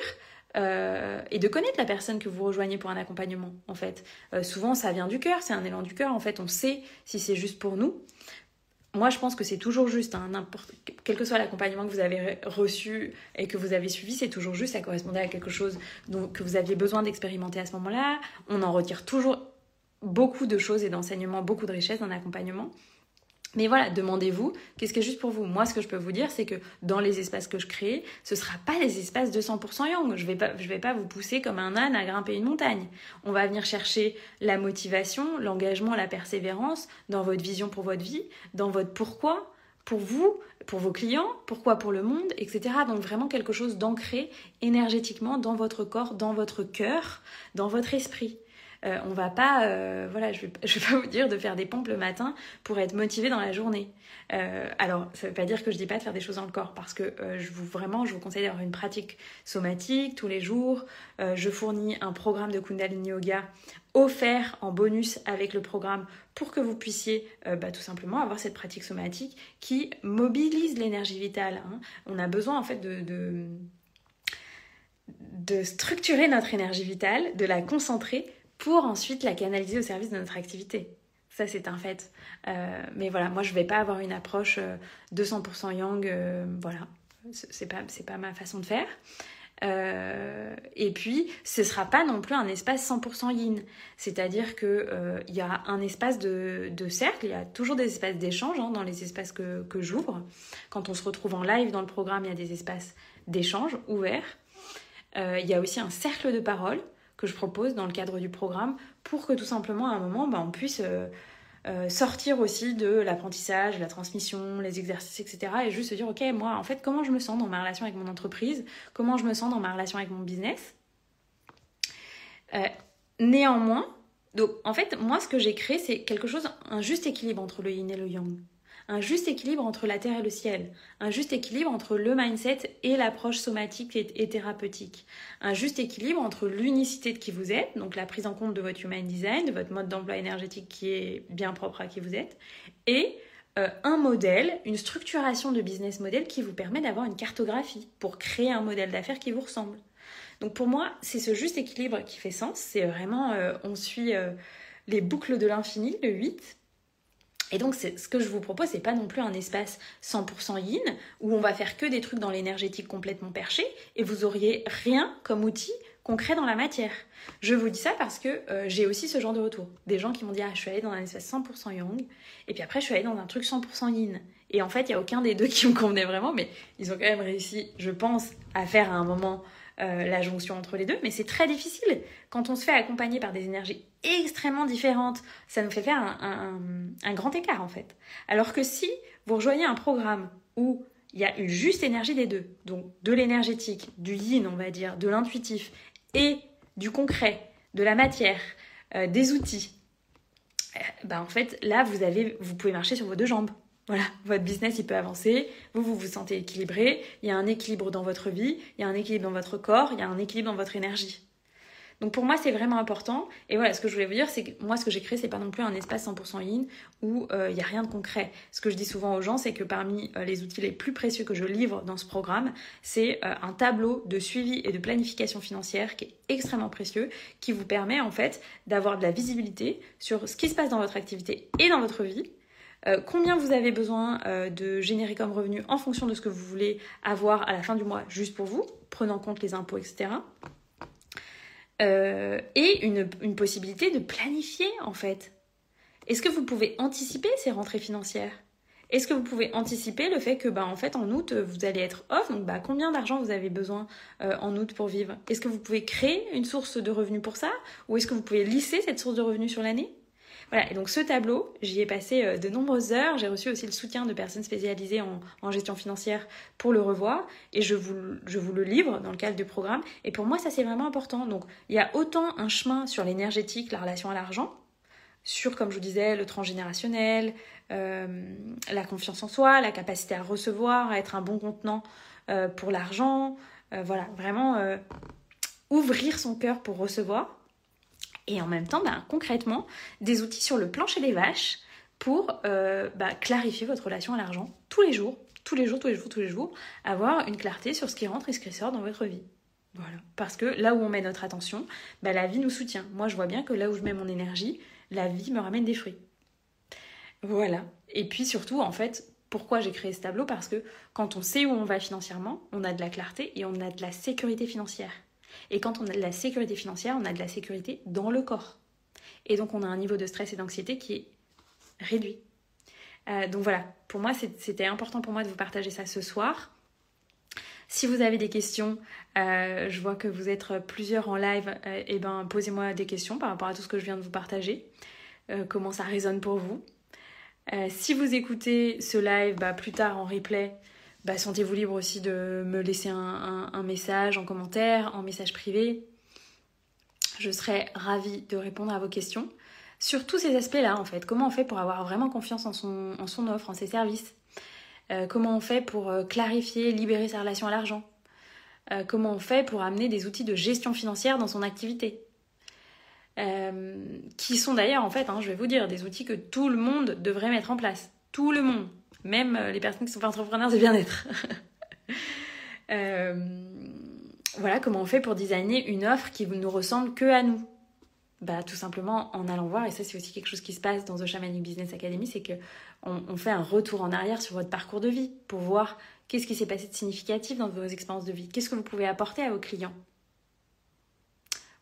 euh, et de connaître la personne que vous rejoignez pour un accompagnement, en fait. Euh, souvent, ça vient du cœur, c'est un élan du cœur, en fait, on sait si c'est juste pour nous. Moi, je pense que c'est toujours juste, hein, quel que soit l'accompagnement que vous avez reçu et que vous avez suivi, c'est toujours juste, ça correspondait à quelque chose que vous aviez besoin d'expérimenter à ce moment-là. On en retire toujours beaucoup de choses et d'enseignements, beaucoup de richesses d'un accompagnement. Mais voilà, demandez-vous, qu'est-ce qui est juste pour vous? Moi, ce que je peux vous dire, c'est que dans les espaces que je crée, ce ne sera pas des espaces de 100% yang. Je ne vais, pas, vous pousser comme un âne à grimper une montagne. On va venir chercher la motivation, l'engagement, la persévérance dans votre vision pour votre vie, dans votre pourquoi, pour vous, pour vos clients, pourquoi pour le monde, etc. Donc vraiment quelque chose d'ancré énergétiquement dans votre corps, dans votre cœur, dans votre esprit. Euh, on va pas, euh, voilà, je vais, vais pas vous dire de faire des pompes le matin pour être motivé dans la journée. Euh, alors, ça veut pas dire que je dis pas de faire des choses dans le corps, parce que je vous vraiment, je vous conseille d'avoir une pratique somatique tous les jours. je fournis un programme de Kundalini Yoga offert en bonus avec le programme pour que vous puissiez bah, tout simplement avoir cette pratique somatique qui mobilise l'énergie vitale. Hein. On a besoin en fait de, de structurer notre énergie vitale, de la concentrer pour ensuite la canaliser au service de notre activité. Ça, c'est un fait. Euh, mais voilà, moi, je ne vais pas avoir une approche 200% euh, yang. Euh, voilà, c'est pas, pas ma façon de faire. et puis, ce sera pas non plus un espace 100% yin. C'est-à-dire qu'il il y a un espace de, cercle, il y a toujours des espaces d'échange hein, dans les espaces que, que j'ouvre. Quand on se retrouve en live dans le programme, il y a des espaces d'échange ouverts. il y a aussi un cercle de parole que je propose dans le cadre du programme pour que tout simplement à un moment bah, on puisse euh, euh, sortir aussi de l'apprentissage, la transmission, les exercices, etc. Et juste se dire, ok, moi, en fait, comment je me sens dans ma relation avec mon entreprise, comment je me sens dans ma relation avec mon business? Euh, néanmoins, donc en fait, moi, ce que j'ai créé, c'est quelque chose, un juste équilibre entre le yin et le yang. Un juste équilibre entre la terre et le ciel, un juste équilibre entre le mindset et l'approche somatique et, thérapeutique, un juste équilibre entre l'unicité de qui vous êtes, donc la prise en compte de votre human design, de votre mode d'emploi énergétique qui est bien propre à qui vous êtes, et euh, un modèle, une structuration de business model qui vous permet d'avoir une cartographie pour créer un modèle d'affaires qui vous ressemble. Donc pour moi, c'est ce juste équilibre qui fait sens, c'est vraiment, euh, on suit euh, les boucles de l'infini, le 8, et donc, ce que je vous propose, c'est pas non plus un espace 100% yin où on va faire que des trucs dans l'énergétique complètement perché et vous auriez rien comme outil concret dans la matière. Je vous dis ça parce que euh, j'ai aussi ce genre de retour. Des gens qui m'ont dit Ah, je suis allée dans un espace 100% yang et puis après, je suis allée dans un truc 100% yin. Et en fait, il n'y a aucun des deux qui me convenait vraiment, mais ils ont quand même réussi, je pense, à faire à un moment euh, la jonction entre les deux, mais c'est très difficile. Quand on se fait accompagner par des énergies extrêmement différentes, ça nous fait faire un, grand écart en fait. Alors que si vous rejoignez un programme où il y a une juste énergie des deux, donc de l'énergétique, du yin on va dire, de l'intuitif et du concret, de la matière, euh, des outils, bah en fait là vous avez, vous pouvez marcher sur vos deux jambes. Voilà, votre business, il peut avancer, vous vous sentez équilibré, il y a un équilibre dans votre vie, il y a un équilibre dans votre corps, il y a un équilibre dans votre énergie. Donc pour moi, c'est vraiment important. Et voilà, ce que je voulais vous dire, c'est que moi, ce que j'ai créé, c'est pas non plus un espace 100% yin où euh, il n'y a rien de concret. Ce que je dis souvent aux gens, c'est que parmi euh, les outils les plus précieux que je livre dans ce programme, c'est euh, un tableau de suivi et de planification financière qui est extrêmement précieux, qui vous permet en fait d'avoir de la visibilité sur ce qui se passe dans votre activité et dans votre vie euh, combien vous avez besoin euh, de générer comme revenu en fonction de ce que vous voulez avoir à la fin du mois juste pour vous, prenant en compte les impôts, etc. Euh, et une, possibilité de planifier en fait. Est-ce que vous pouvez anticiper ces rentrées financières? Est-ce que vous pouvez anticiper le fait que bah, en fait en août vous allez être off? Donc bah, combien d'argent vous avez besoin en août pour vivre? Est-ce que vous pouvez créer une source de revenus pour ça? Ou est-ce que vous pouvez lisser cette source de revenus sur l'année? Voilà, et donc ce tableau, j'y ai passé euh, de nombreuses heures. J'ai reçu aussi le soutien de personnes spécialisées en, gestion financière pour le revoir. Et je vous, le livre dans le cadre du programme. Et pour moi, ça c'est vraiment important. Donc il y a autant un chemin sur l'énergétique, la relation à l'argent, sur, comme je vous disais, le transgénérationnel, euh, la confiance en soi, la capacité à recevoir, à être un bon contenant euh, pour l'argent. voilà, vraiment ouvrir son cœur pour recevoir et en même temps, ben, concrètement, des outils sur le plancher des vaches pour euh, bah, clarifier votre relation à l'argent tous les jours, tous les jours, tous les jours, tous les jours, avoir une clarté sur ce qui rentre et ce qui sort dans votre vie. Voilà. Parce que là où on met notre attention, bah, la vie nous soutient. Moi, je vois bien que là où je mets mon énergie, la vie me ramène des fruits. Voilà. Et puis surtout, en fait, pourquoi j'ai créé ce tableau? Parce que quand on sait où on va financièrement, on a de la clarté et on a de la sécurité financière. Et quand on a de la sécurité financière, on a de la sécurité dans le corps. Et donc on a un niveau de stress et d'anxiété qui est réduit. Euh, donc voilà, pour moi c'était important pour moi de vous partager ça ce soir. Si vous avez des questions, euh, je vois que vous êtes plusieurs en live, et euh, eh ben posez-moi des questions par rapport à tout ce que je viens de vous partager. comment ça résonne pour vous. si vous écoutez ce live bah, plus tard en replay, bah, sentez-vous libre aussi de me laisser un, message en commentaire, en message privé. Je serai ravie de répondre à vos questions sur tous ces aspects-là, en fait. Comment on fait pour avoir vraiment confiance en son, en son offre, en ses services? Euh, Comment on fait pour euh, clarifier, libérer sa relation à l'argent? Euh, Comment on fait pour amener des outils de gestion financière dans son activité? Qui sont d'ailleurs, en fait, hein, je vais vous dire, des outils que tout le monde devrait mettre en place. Tout le monde même euh, les personnes qui sont pas entrepreneurs de bien-être. Euh, voilà comment on fait pour designer une offre qui ne ressemble que à nous. Bah, tout simplement en allant voir, et ça c'est aussi quelque chose qui se passe dans The Shamanic Business Academy, c'est que on, fait un retour en arrière sur votre parcours de vie pour voir qu'est-ce qui s'est passé de significatif dans vos expériences de vie, qu'est-ce que vous pouvez apporter à vos clients?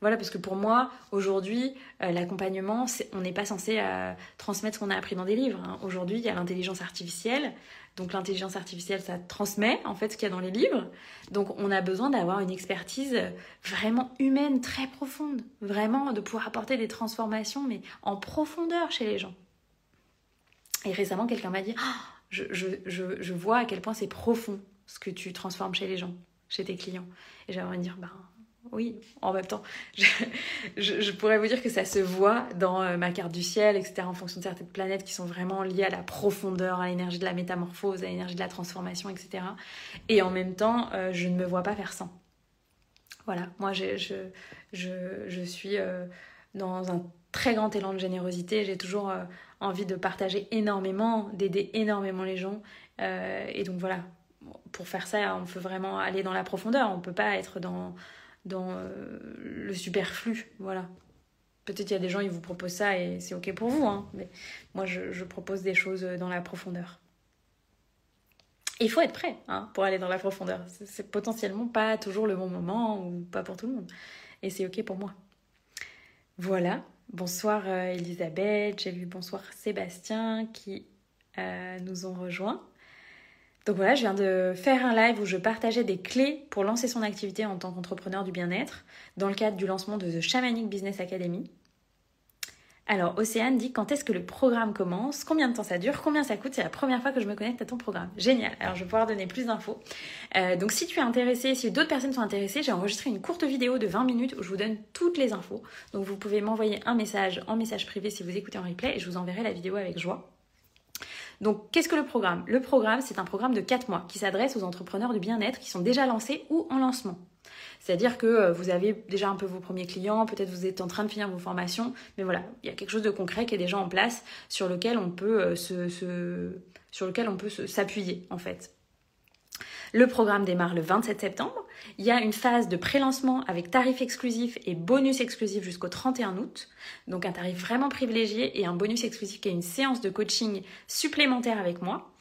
Voilà, parce que pour moi, aujourd'hui, euh, l'accompagnement, on n'est pas censé euh, transmettre ce qu'on a appris dans des livres. Hein. Aujourd'hui, il y a l'intelligence artificielle. Donc l'intelligence artificielle, ça transmet en fait ce qu'il y a dans les livres. Donc on a besoin d'avoir une expertise vraiment humaine, très profonde. Vraiment de pouvoir apporter des transformations, mais en profondeur chez les gens. Et récemment, quelqu'un m'a dit, ah, je, vois à quel point c'est profond ce que tu transformes chez les gens, chez tes clients. Et j'avais envie de dire, ben oui, en même temps, je, pourrais vous dire que ça se voit dans euh, ma carte du ciel, etc., en fonction de certaines planètes qui sont vraiment liées à la profondeur, à l'énergie de la métamorphose, à l'énergie de la transformation, etc. Et en même temps, euh, je ne me vois pas faire sans. Voilà, moi, je, je, suis euh, dans un très grand élan de générosité. J'ai toujours envie de partager énormément, d'aider énormément les gens. et donc voilà, pour faire ça, on peut vraiment aller dans la profondeur. On ne peut pas être dans dans euh, le superflu. Voilà. Peut-être il y a des gens, ils vous proposent ça et c'est ok pour vous, hein, mais moi je, propose des choses dans la profondeur. Il faut être prêt hein, pour aller dans la profondeur. C'est potentiellement pas toujours le bon moment ou pas pour tout le monde. Et c'est ok pour moi. Voilà. Bonsoir euh, Elisabeth, j'ai vu bonsoir Sébastien qui euh, nous ont rejoints. Donc voilà, je viens de faire un live où je partageais des clés pour lancer son activité en tant qu'entrepreneur du bien-être dans le cadre du lancement de The Shamanic Business Academy. Alors, Océane dit quand est-ce que le programme commence, combien de temps ça dure, combien ça coûte? C'est la première fois que je me connecte à ton programme. Génial. Alors, je vais pouvoir donner plus d'infos. Euh, donc, si tu es intéressé, si d'autres personnes sont intéressées, j'ai enregistré une courte vidéo de 20 minutes où je vous donne toutes les infos. Donc, vous pouvez m'envoyer un message en message privé si vous écoutez en replay et je vous enverrai la vidéo avec joie. Donc, qu'est-ce que le programme? Le programme, c'est un programme de 4 mois qui s'adresse aux entrepreneurs du bien-être qui sont déjà lancés ou en lancement. C'est-à-dire que euh, vous avez déjà un peu vos premiers clients, peut-être vous êtes en train de finir vos formations, mais voilà, il y a quelque chose de concret qui est déjà en place sur lequel on peut euh, sur lequel on peut s'appuyer en fait. Le programme démarre le 27 septembre. Il y a une phase de pré-lancement avec tarif exclusif et bonus exclusif jusqu'au 31 août. Donc un tarif vraiment privilégié et un bonus exclusif qui est une séance de coaching supplémentaire avec moi.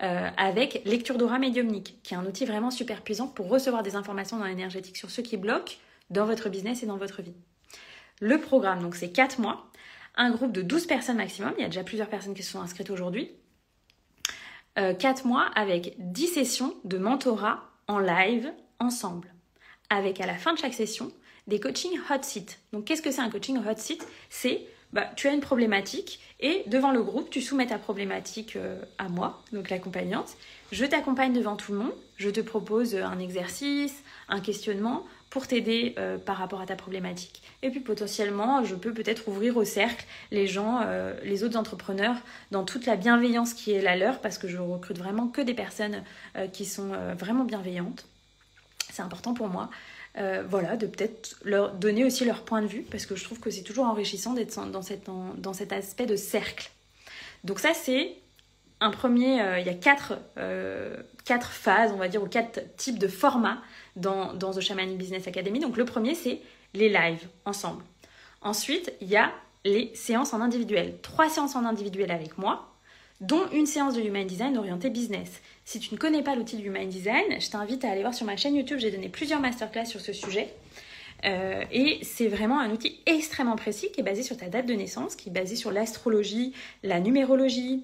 Euh, avec lecture d'aura médiumnique, qui est un outil vraiment super puissant pour recevoir des informations dans l'énergétique sur ce qui bloque dans votre business et dans votre vie. Le programme, donc c'est 4 mois, un groupe de 12 personnes maximum, il y a déjà plusieurs personnes qui se sont inscrites aujourd'hui, 4 euh, mois avec 10 sessions de mentorat en live ensemble. Avec à la fin de chaque session des coachings hot seat. Donc qu'est-ce que c'est un coaching hot seat? C'est bah, tu as une problématique et devant le groupe, tu soumets ta problématique euh, à moi, donc l'accompagnante. Je t'accompagne devant tout le monde, je te propose un exercice, un questionnement pour t'aider euh, par rapport à ta problématique. Et puis potentiellement, je peux peut-être ouvrir au cercle les gens, euh, les autres entrepreneurs, dans toute la bienveillance qui est la leur, parce que je recrute vraiment que des personnes euh, qui sont vraiment bienveillantes. C'est important pour moi. voilà, de peut-être leur donner aussi leur point de vue, parce que je trouve que c'est toujours enrichissant d'être dans, cet aspect de cercle. Donc ça, c'est un premier, il y a quatre phases, on va dire, ou quatre types de formats dans, The Shamanic Business Academy. Donc le premier, c'est les lives ensemble. Ensuite, il y a les séances en individuel. Trois séances en individuel avec moi, dont une séance de Human Design orientée business. Si tu ne connais pas l'outil du Human Design, je t'invite à aller voir sur ma chaîne YouTube, j'ai donné plusieurs masterclass sur ce sujet. Euh, et c'est vraiment un outil extrêmement précis qui est basé sur ta date de naissance, qui est basé sur l'astrologie, la numérologie,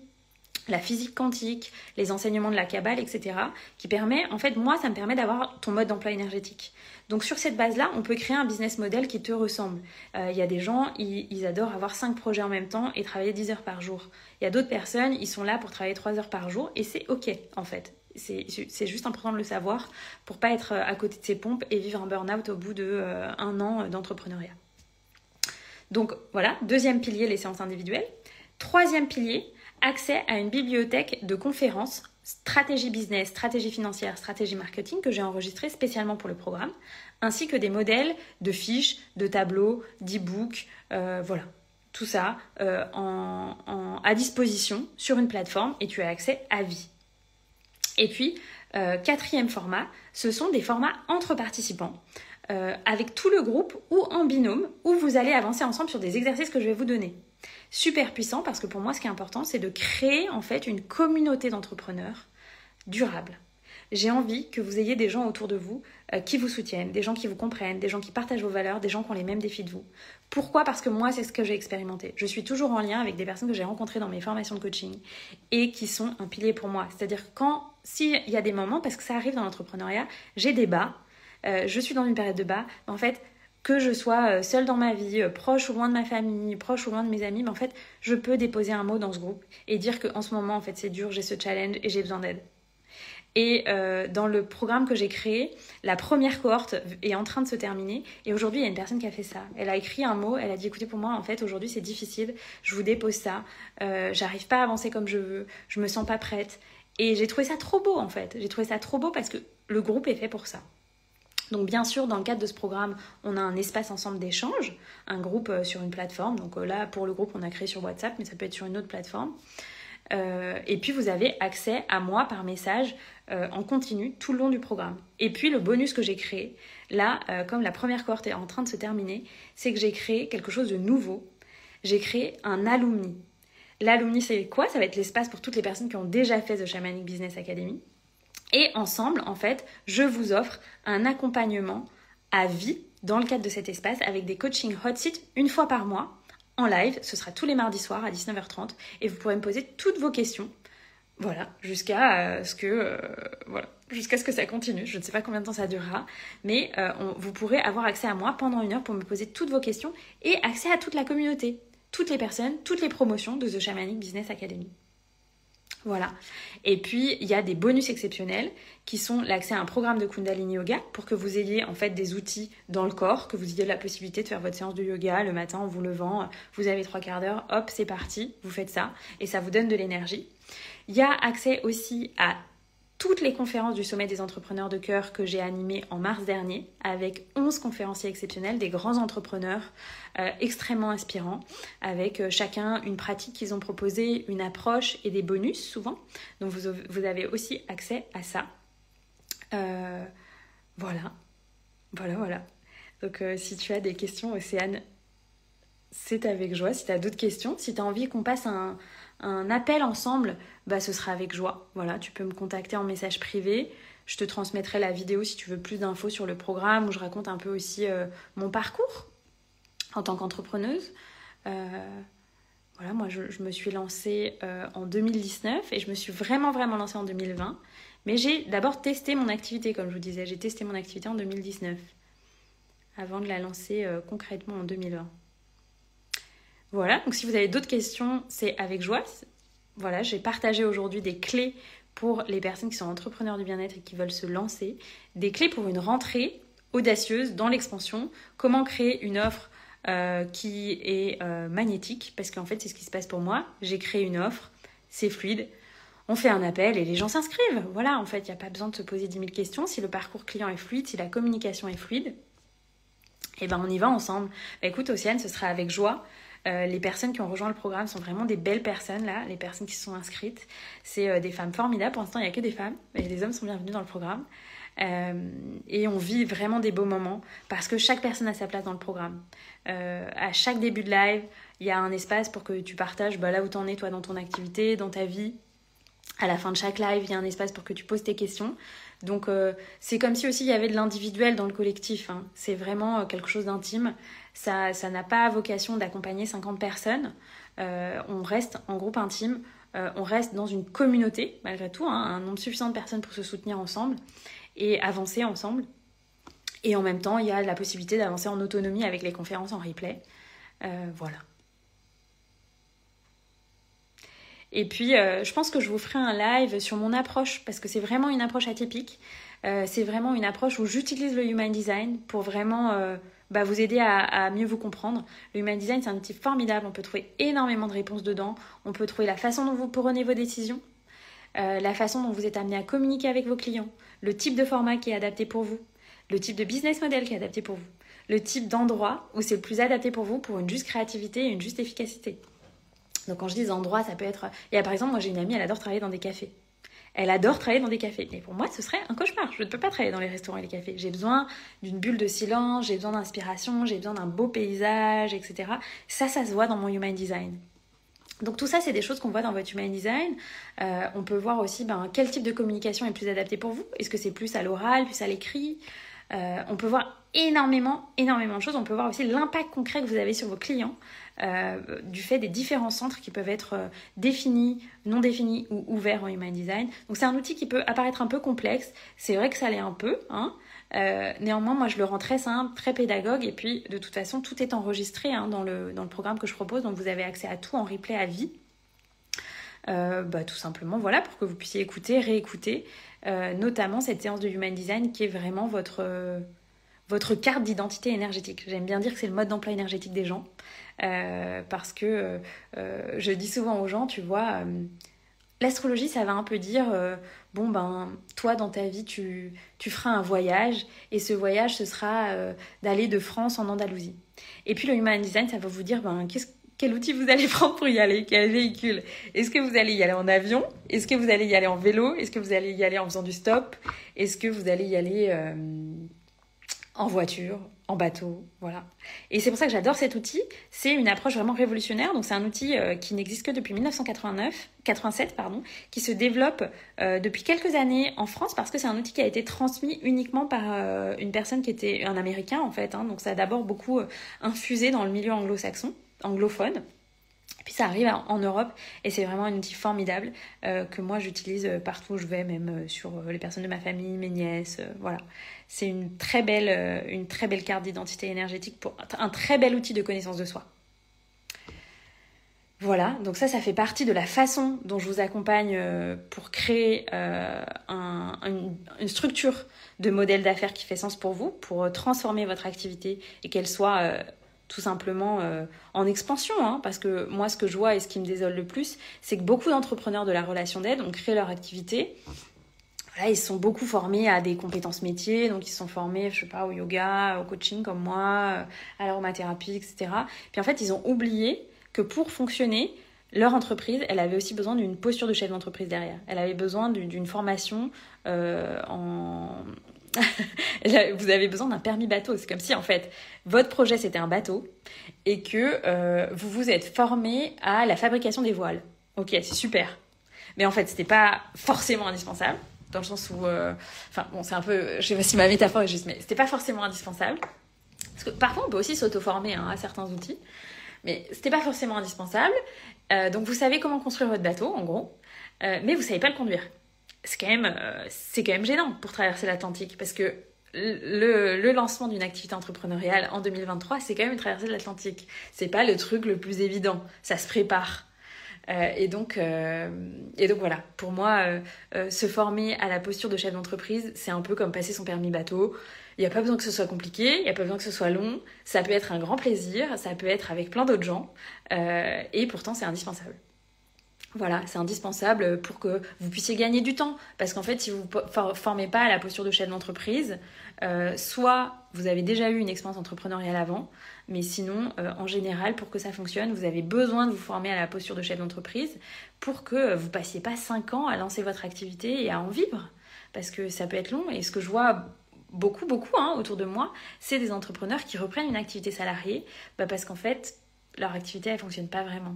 la physique quantique, les enseignements de la cabale, etc. qui permet, en fait, moi, ça me permet d'avoir ton mode d'emploi énergétique. Donc sur cette base-là, on peut créer un business model qui te ressemble. Euh, il y a des gens, ils, adorent avoir 5 projets en même temps et travailler 10 heures par jour. Il y a d'autres personnes, ils sont là pour travailler 3 heures par jour et c'est ok, en fait. C'est juste important de le savoir pour pas être à côté de ses pompes et vivre un burn-out au bout de euh, an d'entrepreneuriat. Donc voilà, deuxième pilier, les séances individuelles. Troisième pilier, accès à une bibliothèque de conférences stratégie business, stratégie financière, stratégie marketing que j'ai enregistré spécialement pour le programme, ainsi que des modèles de fiches, de tableaux, d'e-books, euh, voilà. Tout ça euh, à disposition sur une plateforme et tu as accès à vie. Et puis, euh, quatrième format, ce sont des formats entre participants. avec tout le groupe ou en binôme où vous allez avancer ensemble sur des exercices que je vais vous donner super puissant parce que pour moi, ce qui est important, c'est de créer en fait une communauté d'entrepreneurs durables. J'ai envie que vous ayez des gens autour de vous euh, qui vous soutiennent, des gens qui vous comprennent, des gens qui partagent vos valeurs, des gens qui ont les mêmes défis de vous. Pourquoi? Parce que moi, c'est ce que j'ai expérimenté. Je suis toujours en lien avec des personnes que j'ai rencontrées dans mes formations de coaching et qui sont un pilier pour moi. C'est-à-dire quand, s'il y a des moments, parce que ça arrive dans l'entrepreneuriat, j'ai des bas, euh, je suis dans une période de bas, en fait, que je sois euh, seule dans ma vie, euh, proche ou loin de ma famille, proche ou loin de mes amis, mais en fait, je peux déposer un mot dans ce groupe et dire qu'en ce moment, en fait, c'est dur, j'ai ce challenge et j'ai besoin d'aide. Et euh, dans le programme que j'ai créé, la première cohorte est en train de se terminer. Et aujourd'hui, il y a une personne qui a fait ça. Elle a écrit un mot, elle a dit écoutez, pour moi, en fait, aujourd'hui, c'est difficile. Je vous dépose ça. J'arrive pas à avancer comme je veux. Je me sens pas prête. Et j'ai trouvé ça trop beau, en fait. J'ai trouvé ça trop beau parce que le groupe est fait pour ça. Donc bien sûr, dans le cadre de ce programme, on a un espace ensemble d'échange, un groupe euh, sur une plateforme. Donc euh, là, pour le groupe, on a créé sur WhatsApp, mais ça peut être sur une autre plateforme. Euh, et puis vous avez accès à moi par message en continu tout le long du programme. Et puis le bonus que j'ai créé, là, comme la première cohorte est en train de se terminer, c'est que j'ai créé quelque chose de nouveau. J'ai créé un alumni. L'alumni, c'est quoi? Ça va être l'espace pour toutes les personnes qui ont déjà fait The Shamanic Business Academy. Et ensemble, en fait, je vous offre un accompagnement à vie dans le cadre de cet espace avec des coachings hot seat une fois par mois en live. Ce sera tous les mardis soirs à 19h30 et vous pourrez me poser toutes vos questions. Voilà, jusqu'à euh, ce que euh, ce ça continue. Je ne sais pas combien de temps ça durera, mais euh, vous pourrez avoir accès à moi pendant une heure pour me poser toutes vos questions et accès à toute la communauté, toutes les personnes, toutes les promotions de The Shamanic Business Academy. Voilà. Et puis, il y a des bonus exceptionnels qui sont l'accès à un programme de Kundalini Yoga pour que vous ayez en fait des outils dans le corps, que vous ayez la possibilité de faire votre séance de yoga le matin en vous levant. Vous avez trois quarts d'heure, hop, c'est parti, vous faites ça et ça vous donne de l'énergie. Il y a accès aussi à toutes les conférences du Sommet des entrepreneurs de cœur que j'ai animées en mars dernier avec 11 conférenciers exceptionnels, des grands entrepreneurs euh, extrêmement inspirants, avec euh, chacun une pratique qu'ils ont proposée, une approche et des bonus souvent. Donc vous, vous avez aussi accès à ça. Euh, voilà, voilà, voilà. Donc si tu as des questions, Océane, c'est avec joie. Si tu as d'autres questions, si tu as envie qu'on passe un un appel ensemble, bah, ce sera avec joie. Voilà, tu peux me contacter en message privé. Je te transmettrai la vidéo si tu veux plus d'infos sur le programme où je raconte un peu aussi euh, mon parcours en tant qu'entrepreneuse. Euh, voilà, moi je, me suis lancée euh, en 2019 et je me suis vraiment vraiment lancée en 2020. Mais j'ai d'abord testé mon activité, comme je vous disais, j'ai testé mon activité en 2019 avant de la lancer concrètement en 2020. Voilà, donc si vous avez d'autres questions, c'est avec joie. Voilà, j'ai partagé aujourd'hui des clés pour les personnes qui sont entrepreneurs du bien-être et qui veulent se lancer, des clés pour une rentrée audacieuse dans l'expansion, comment créer une offre euh, qui est euh, magnétique, parce qu'en fait c'est ce qui se passe pour moi, j'ai créé une offre, c'est fluide, on fait un appel et les gens s'inscrivent. Voilà, en fait, il n'y a pas besoin de se poser 10 000 questions. Si le parcours client est fluide, si la communication est fluide, eh ben on y va ensemble. Bah, écoute, Océane, ce sera avec joie. Euh, les personnes qui ont rejoint le programme sont vraiment des belles personnes là, les personnes qui se sont inscrites. C'est euh, des femmes formidables. Pour l'instant, il n'y a que des femmes, mais les hommes sont bienvenus dans le programme. Euh, et on vit vraiment des beaux moments parce que chaque personne a sa place dans le programme. à chaque début de live, il y a un espace pour que tu partages bah, là où tu en es toi dans ton activité, dans ta vie. À la fin de chaque live, il y a un espace pour que tu poses tes questions. Donc c'est comme si aussi il y avait de l'individuel dans le collectif. Hein. C'est vraiment quelque chose d'intime. Ça n'a pas vocation d'accompagner 50 personnes. Euh, on reste en groupe intime, euh, on reste dans une communauté, malgré tout, hein, un nombre suffisant de personnes pour se soutenir ensemble et avancer ensemble. Et en même temps, il y a la possibilité d'avancer en autonomie avec les conférences en replay. Euh, voilà. Et puis, je pense que je vous ferai un live sur mon approche, parce que c'est vraiment une approche atypique. c'est vraiment une approche où j'utilise le Human Design pour vraiment bah, vous aider à, mieux vous comprendre. Le Human Design, c'est un outil formidable. On peut trouver énormément de réponses dedans. On peut trouver la façon dont vous prenez vos décisions, euh, la façon dont vous êtes amené à communiquer avec vos clients, le type de format qui est adapté pour vous, le type de business model qui est adapté pour vous, le type d'endroit où c'est le plus adapté pour vous pour une juste créativité et une juste efficacité. Donc quand je dis endroit, ça peut être... Il y a par exemple, moi j'ai une amie, elle adore travailler dans des cafés. Elle adore travailler dans des cafés. Et pour moi, ce serait un cauchemar. Je ne peux pas travailler dans les restaurants et les cafés. J'ai besoin d'une bulle de silence, j'ai besoin d'inspiration, j'ai besoin d'un beau paysage, etc. Ça, ça se voit dans mon Human Design. Donc tout ça, c'est des choses qu'on voit dans votre Human Design. Euh, on peut voir aussi ben, quel type de communication est plus adapté pour vous. Est-ce que c'est plus à l'oral, plus à l'écrit? Euh, On peut voir énormément, énormément de choses. On peut voir aussi l'impact concret que vous avez sur vos clients. Euh, du fait des différents centres qui peuvent être euh, définis, non définis ou ouverts en Human Design. Donc c'est un outil qui peut apparaître un peu complexe. C'est vrai que ça l'est un peu. Hein. Euh, néanmoins, moi, je le rends très simple, très pédagogue. Et puis, de toute façon, tout est enregistré hein, dans, le, dans le programme que je propose. Donc, vous avez accès à tout en replay à vie. bah, tout simplement voilà pour que vous puissiez écouter, réécouter, notamment cette séance de Human Design qui est vraiment votre votre carte d'identité énergétique. J'aime bien dire que c'est le mode d'emploi énergétique des gens. Euh, parce que euh, je dis souvent aux gens, tu vois, euh, l'astrologie, ça va un peu dire, bon ben, toi dans ta vie, tu, tu feras un voyage, et ce voyage, ce sera d'aller de France en Andalousie. Et puis le Human Design, ça va vous dire, ben, qu'est-ce quel outil vous allez prendre pour y aller, quel véhicule. Est-ce que vous allez y aller en avion? Est-ce que vous allez y aller en vélo? Est-ce que vous allez y aller en faisant du stop? Est-ce que vous allez y aller en voiture, en bateau, voilà. Et c'est pour ça que j'adore cet outil. C'est une approche vraiment révolutionnaire. Donc c'est un outil euh, qui n'existe que depuis 1989, 87 pardon, qui se développe euh, depuis quelques années en France parce que c'est un outil qui a été transmis uniquement par euh, une personne qui était un Américain en fait. Hein. donc ça a d'abord beaucoup infusé dans le milieu anglo-saxon, anglophone. Puis ça arrive en Europe et c'est vraiment un outil formidable euh, que moi j'utilise euh, partout où je vais, même euh, sur les personnes de ma famille, mes nièces, voilà. C'est une très belle, une très belle carte d'identité énergétique pour un très bel outil de connaissance de soi. Voilà, donc ça, ça fait partie de la façon dont je vous accompagne pour créer une, une, structure de modèle d'affaires qui fait sens pour vous, pour transformer votre activité et qu'elle soit tout simplement euh, en expansion. Hein, parce que moi, ce que je vois et ce qui me désole le plus, c'est que beaucoup d'entrepreneurs de la relation d'aide ont créé leur activité. Voilà, ils sont beaucoup formés à des compétences métiers, donc ils sont formés, je sais pas, au yoga, au coaching comme moi, euh, à l'aromathérapie, etc. Puis en fait, ils ont oublié que pour fonctionner, leur entreprise, elle avait aussi besoin d'une posture de chef d'entreprise derrière. Elle avait besoin d'une formation euh, en, vous avez besoin d'un permis bateau. C'est comme si en fait votre projet c'était un bateau et que euh, vous vous êtes formé à la fabrication des voiles. Ok, c'est super. Mais en fait, c'était pas forcément indispensable dans le sens où, euh, enfin bon, c'est un peu, je sais pas si ma métaphore est juste, mais c'était pas forcément indispensable. Parce que parfois on peut aussi s'auto-former hein, à certains outils, mais c'était pas forcément indispensable. Euh, donc vous savez comment construire votre bateau, en gros, mais vous savez pas le conduire c'est quand même euh, c'est quand même gênant pour traverser l'Atlantique parce que le, le lancement d'une activité entrepreneuriale en 2023, c'est quand même une traversée de l'Atlantique. C'est pas le truc le plus évident. Ça se prépare. Euh, et, donc, euh, et donc voilà, pour moi, se former à la posture de chef d'entreprise, c'est un peu comme passer son permis bateau. Il n'y a pas besoin que ce soit compliqué, il n'y a pas besoin que ce soit long. Ça peut être un grand plaisir, ça peut être avec plein d'autres gens. et pourtant, c'est indispensable. Voilà, c'est indispensable pour que vous puissiez gagner du temps. Parce qu'en fait, si vous ne formez pas à la posture de chef d'entreprise, euh, soit vous avez déjà eu une expérience entrepreneuriale avant, mais sinon, euh, en général, pour que ça fonctionne, vous avez besoin de vous former à la posture de chef d'entreprise pour que vous passiez pas 5 ans à lancer votre activité et à en vivre. Parce que ça peut être long. Et ce que je vois beaucoup, beaucoup hein, autour de moi, c'est des entrepreneurs qui reprennent une activité salariée bah, parce qu'en fait, leur activité, elle fonctionne pas vraiment.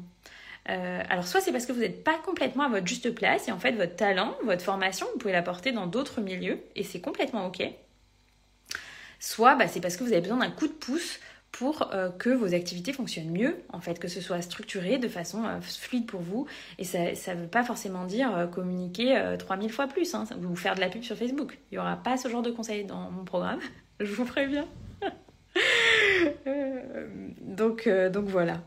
Euh, alors soit c'est parce que vous n'êtes pas complètement à votre juste place et en fait votre talent, votre formation, vous pouvez l'apporter dans d'autres milieux et c'est complètement ok. Soit bah, c'est parce que vous avez besoin d'un coup de pouce pour euh, que vos activités fonctionnent mieux, en fait, que ce soit structuré de façon euh, fluide pour vous. Et ça ne veut pas forcément dire communiquer 3000 fois plus, hein, vous faire de la pub sur Facebook. Il n'y aura pas ce genre de conseils dans mon programme, je vous préviens. donc voilà.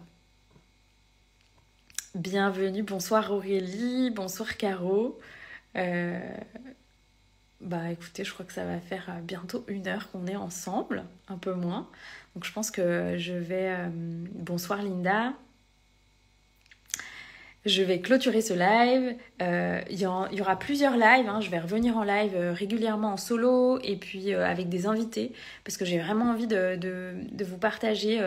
Bienvenue, bonsoir Aurélie, bonsoir Caro. Euh, bah écoutez, je crois que ça va faire euh, bientôt une heure qu'on est ensemble, un peu moins. Donc je pense que je vais... Euh, bonsoir Linda. Je vais clôturer ce live. Il y, aura plusieurs lives. Hein. Je vais revenir en live régulièrement en solo et puis avec des invités parce que j'ai vraiment envie de, de vous partager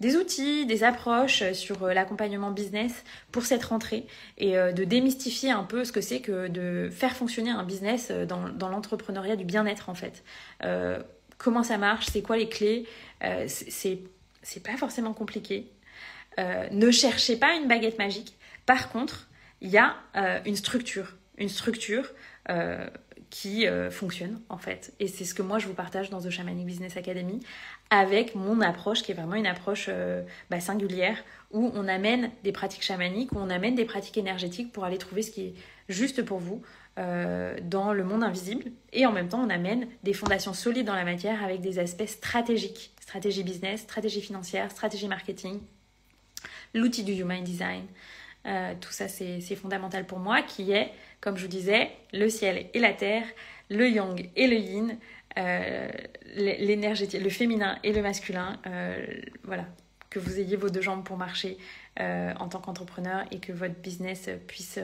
des outils, des approches sur euh, l'accompagnement business pour cette rentrée et euh, de démystifier un peu ce que c'est que de faire fonctionner un business euh, dans, l'entrepreneuriat du bien-être en fait. comment ça marche, c'est quoi les clés, c'est, c'est pas forcément compliqué. ne cherchez pas une baguette magique. Par contre, il y a une structure, une structure qui fonctionne en fait. Et c'est ce que moi je vous partage dans The Shamanic Business Academy avec mon approche qui est vraiment une approche euh, bah, singulière où on amène des pratiques chamaniques, où on amène des pratiques énergétiques pour aller trouver ce qui est juste pour vous euh, dans le monde invisible. Et en même temps, on amène des fondations solides dans la matière avec des aspects stratégiques, stratégie business, stratégie financière, stratégie marketing, l'outil du Human Design. tout ça, c'est fondamental pour moi, qui est, comme je vous disais, le ciel et la terre, le yang et le yin, l'énergie, le féminin et le masculin. voilà, que vous ayez vos deux jambes pour marcher en tant qu'entrepreneur et que votre business puisse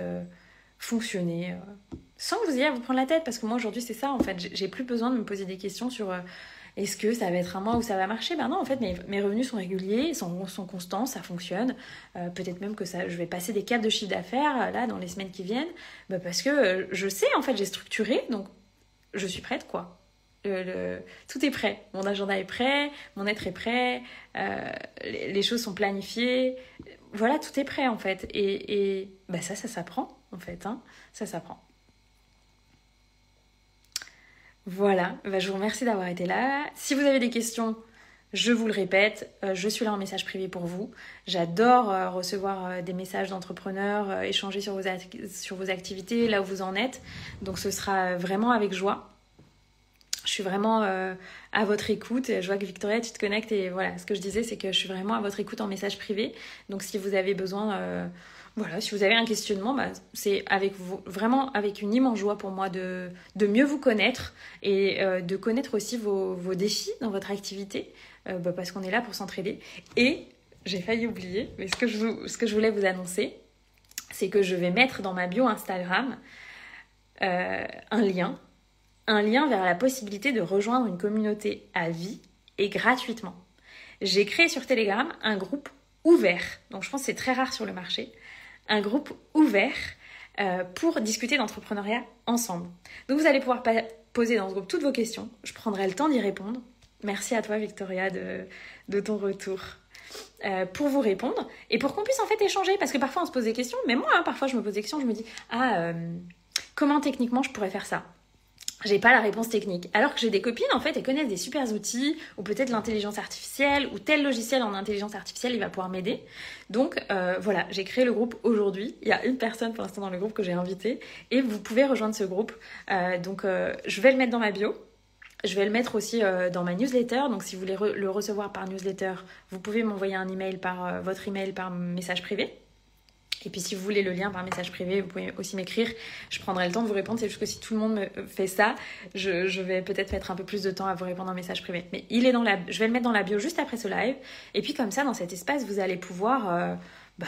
fonctionner sans que vous ayez à vous prendre la tête. Parce que moi, aujourd'hui, c'est ça, en fait. J'ai plus besoin de me poser des questions sur est-ce que ça va être un mois où ça va marcher? Ben non, en fait, mes, revenus sont réguliers, sont, constants, ça fonctionne. Euh, peut-être même que ça, je vais passer des caps de chiffre d'affaires euh, là dans les semaines qui viennent, ben parce que euh, je sais, en fait, j'ai structuré, donc je suis prête, quoi. Le, tout est prêt. Mon agenda est prêt, mon être est prêt, les, les, choses sont planifiées. Voilà, tout est prêt en fait. Et, et bah ça, ça s'apprend en fait. Hein. Ça s'apprend. Voilà, bah, je vous remercie d'avoir été là. Si vous avez des questions, je vous le répète, euh, je suis là en message privé pour vous. J'adore euh, recevoir euh, des messages d'entrepreneurs, échanger sur vos, sur vos activités, là où vous en êtes. Donc ce sera vraiment avec joie. Je suis vraiment à votre écoute. Je vois que Victoria, tu te connectes et voilà, ce que je disais, c'est que je suis vraiment à votre écoute en message privé. Donc si vous avez besoin voilà, si vous avez un questionnement, bah, c'est avec vous, vraiment avec une immense joie pour moi de, de mieux vous connaître et euh, de connaître aussi vos, vos, défis dans votre activité, euh, bah, parce qu'on est là pour s'entraider. Et j'ai failli oublier, mais ce que je, ce que je voulais vous annoncer, c'est que je vais mettre dans ma bio Instagram euh, un lien, un lien vers la possibilité de rejoindre une communauté à vie et gratuitement. J'ai créé sur Telegram un groupe ouvert, donc je pense que c'est très rare sur le marché, un groupe ouvert euh, pour discuter d'entrepreneuriat ensemble. Donc vous allez pouvoir poser dans ce groupe toutes vos questions. Je prendrai le temps d'y répondre. Merci à toi Victoria de, ton retour. Euh, pour vous répondre et pour qu'on puisse en fait échanger parce que parfois on se pose des questions mais moi hein, parfois je me pose des questions je me dis ah euh, comment techniquement je pourrais faire ça? J'ai pas la réponse technique. Alors que j'ai des copines, en fait, elles connaissent des super outils, ou peut-être l'intelligence artificielle, ou tel logiciel en intelligence artificielle, il va pouvoir m'aider. Donc euh, voilà, j'ai créé le groupe aujourd'hui. Il y a une personne pour l'instant dans le groupe que j'ai invité, et vous pouvez rejoindre ce groupe. Euh, donc euh, je vais le mettre dans ma bio. Je vais le mettre aussi dans ma newsletter. Donc si vous voulez le recevoir par newsletter, vous pouvez m'envoyer un email par votre email par message privé. Et puis si vous voulez le lien par message privé, vous pouvez aussi m'écrire. Je prendrai le temps de vous répondre. C'est juste que si tout le monde me fait ça, je, vais peut-être mettre un peu plus de temps à vous répondre en message privé. Mais il est dans la, je vais le mettre dans la bio juste après ce live. Et puis comme ça, dans cet espace, vous allez pouvoir euh, bah,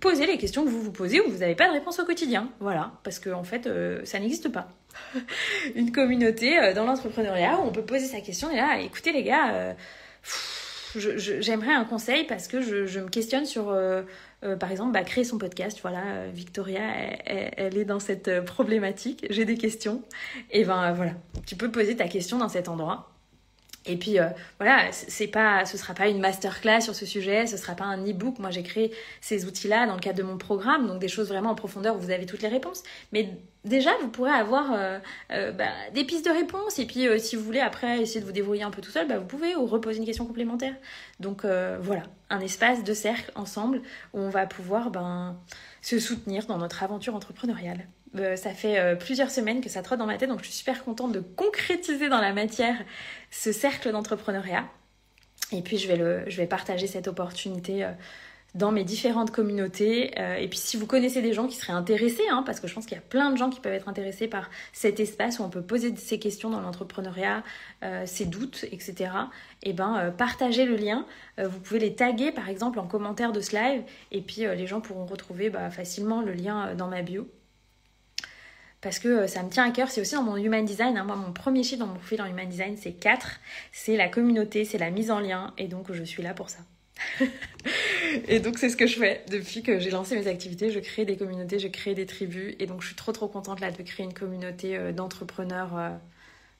poser les questions que vous vous posez ou vous n'avez pas de réponse au quotidien. Voilà, parce qu'en en fait, euh, ça n'existe pas. Une communauté euh, dans l'entrepreneuriat où on peut poser sa question et là, écoutez les gars. j'aimerais un conseil parce que je, me questionne sur euh, par exemple, bah, créer son podcast. Voilà, euh, Victoria, elle, est dans cette euh, problématique. J'ai des questions. Et ben voilà, tu peux poser ta question dans cet endroit. Et puis voilà, c'est pas, ce sera pas une masterclass sur ce sujet, ce sera pas un e-book. Moi, j'ai créé ces outils-là dans le cadre de mon programme, donc des choses vraiment en profondeur où vous avez toutes les réponses. Mais déjà, vous pourrez avoir bah, des pistes de réponses. Et puis, si vous voulez après essayer de vous débrouiller un peu tout seul, bah, vous pouvez ou reposer une question complémentaire. Donc voilà, un espace de cercle ensemble où on va pouvoir ben, se soutenir dans notre aventure entrepreneuriale. Euh, ça fait euh, plusieurs semaines que ça trotte dans ma tête, donc je suis super contente de concrétiser dans la matière ce cercle d'entrepreneuriat. Et puis je vais, partager cette opportunité euh, dans mes différentes communautés. Euh, et puis si vous connaissez des gens qui seraient intéressés, hein, parce que je pense qu'il y a plein de gens qui peuvent être intéressés par cet espace où on peut poser ces questions dans l'entrepreneuriat, euh, ces doutes, etc. Et eh ben euh, partagez le lien. vous pouvez les taguer par exemple en commentaire de ce live, et puis les gens pourront retrouver bah, facilement le lien dans ma bio. Parce que ça me tient à cœur, c'est aussi dans mon Human Design. Hein. Moi, mon premier chiffre dans mon profil en Human Design, c'est 4. C'est la communauté, c'est la mise en lien. Et donc, je suis là pour ça. et donc c'est ce que je fais depuis que j'ai lancé mes activités. Je crée des communautés, je crée des tribus. Et donc je suis trop trop contente là de créer une communauté euh, d'entrepreneurs. Euh,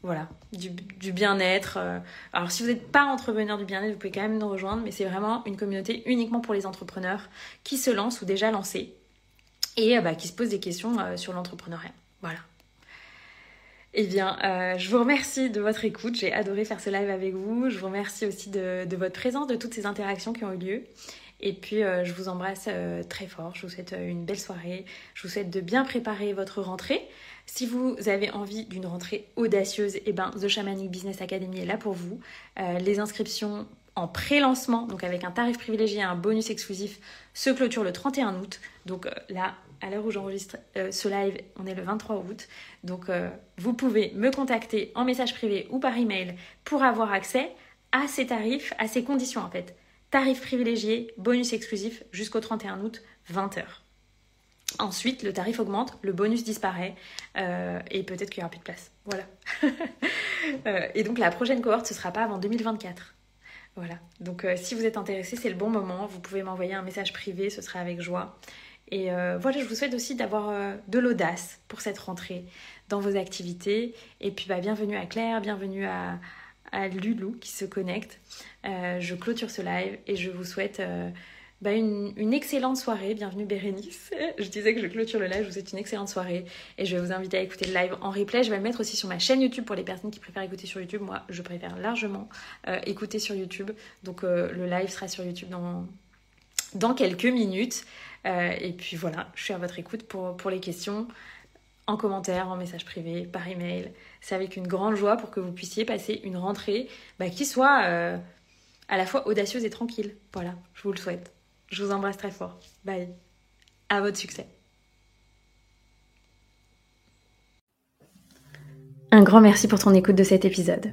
voilà, du, bien-être. Euh. Alors si vous n'êtes pas entrepreneur du bien-être, vous pouvez quand même nous rejoindre, mais c'est vraiment une communauté uniquement pour les entrepreneurs qui se lancent ou déjà lancés et bah, qui se posent des questions sur l'entrepreneuriat. Voilà. Eh bien, euh, je vous remercie de votre écoute. J'ai adoré faire ce live avec vous. Je vous remercie aussi de, votre présence, de toutes ces interactions qui ont eu lieu. Et puis, euh, je vous embrasse euh, très fort. Je vous souhaite une belle soirée. Je vous souhaite de bien préparer votre rentrée. Si vous avez envie d'une rentrée audacieuse, eh ben, The Shamanic Business Academy est là pour vous. les inscriptions en pré-lancement, donc avec un tarif privilégié et un bonus exclusif, se clôture le 31 août. Donc là, à l'heure où j'enregistre euh, ce live, on est le 23 août. Donc euh, vous pouvez me contacter en message privé ou par email pour avoir accès à ces tarifs, à ces conditions en fait. Tarif privilégié, bonus exclusif jusqu'au 31 août, 20h. Ensuite, le tarif augmente, le bonus disparaît et peut-être qu'il n'y aura plus de place. Voilà. et donc la prochaine cohorte, ce ne sera pas avant 2024. Voilà. Donc euh, si vous êtes intéressé, c'est le bon moment. Vous pouvez m'envoyer un message privé, ce sera avec joie. Et euh, voilà, je vous souhaite aussi d'avoir euh, de l'audace pour cette rentrée dans vos activités. Et puis bah, bienvenue à Claire, bienvenue à, à Lulou qui se connecte. je clôture ce live et je vous souhaite bah, une, excellente soirée. Bienvenue Bérénice. Je disais que je clôture le live, je vous souhaite une excellente soirée et je vais vous inviter à écouter le live en replay. Je vais le mettre aussi sur ma chaîne YouTube pour les personnes qui préfèrent écouter sur YouTube. Moi, je préfère largement euh, écouter sur YouTube. Donc euh, le live sera sur YouTube dans quelques minutes. Euh, et puis voilà, je suis à votre écoute pour, les questions en commentaire, en message privé, par email. C'est avec une grande joie pour que vous puissiez passer une rentrée bah, qui soit à la fois audacieuse et tranquille. Voilà, je vous le souhaite. Je vous embrasse très fort. Bye. À votre succès. Un grand merci pour ton écoute de cet épisode.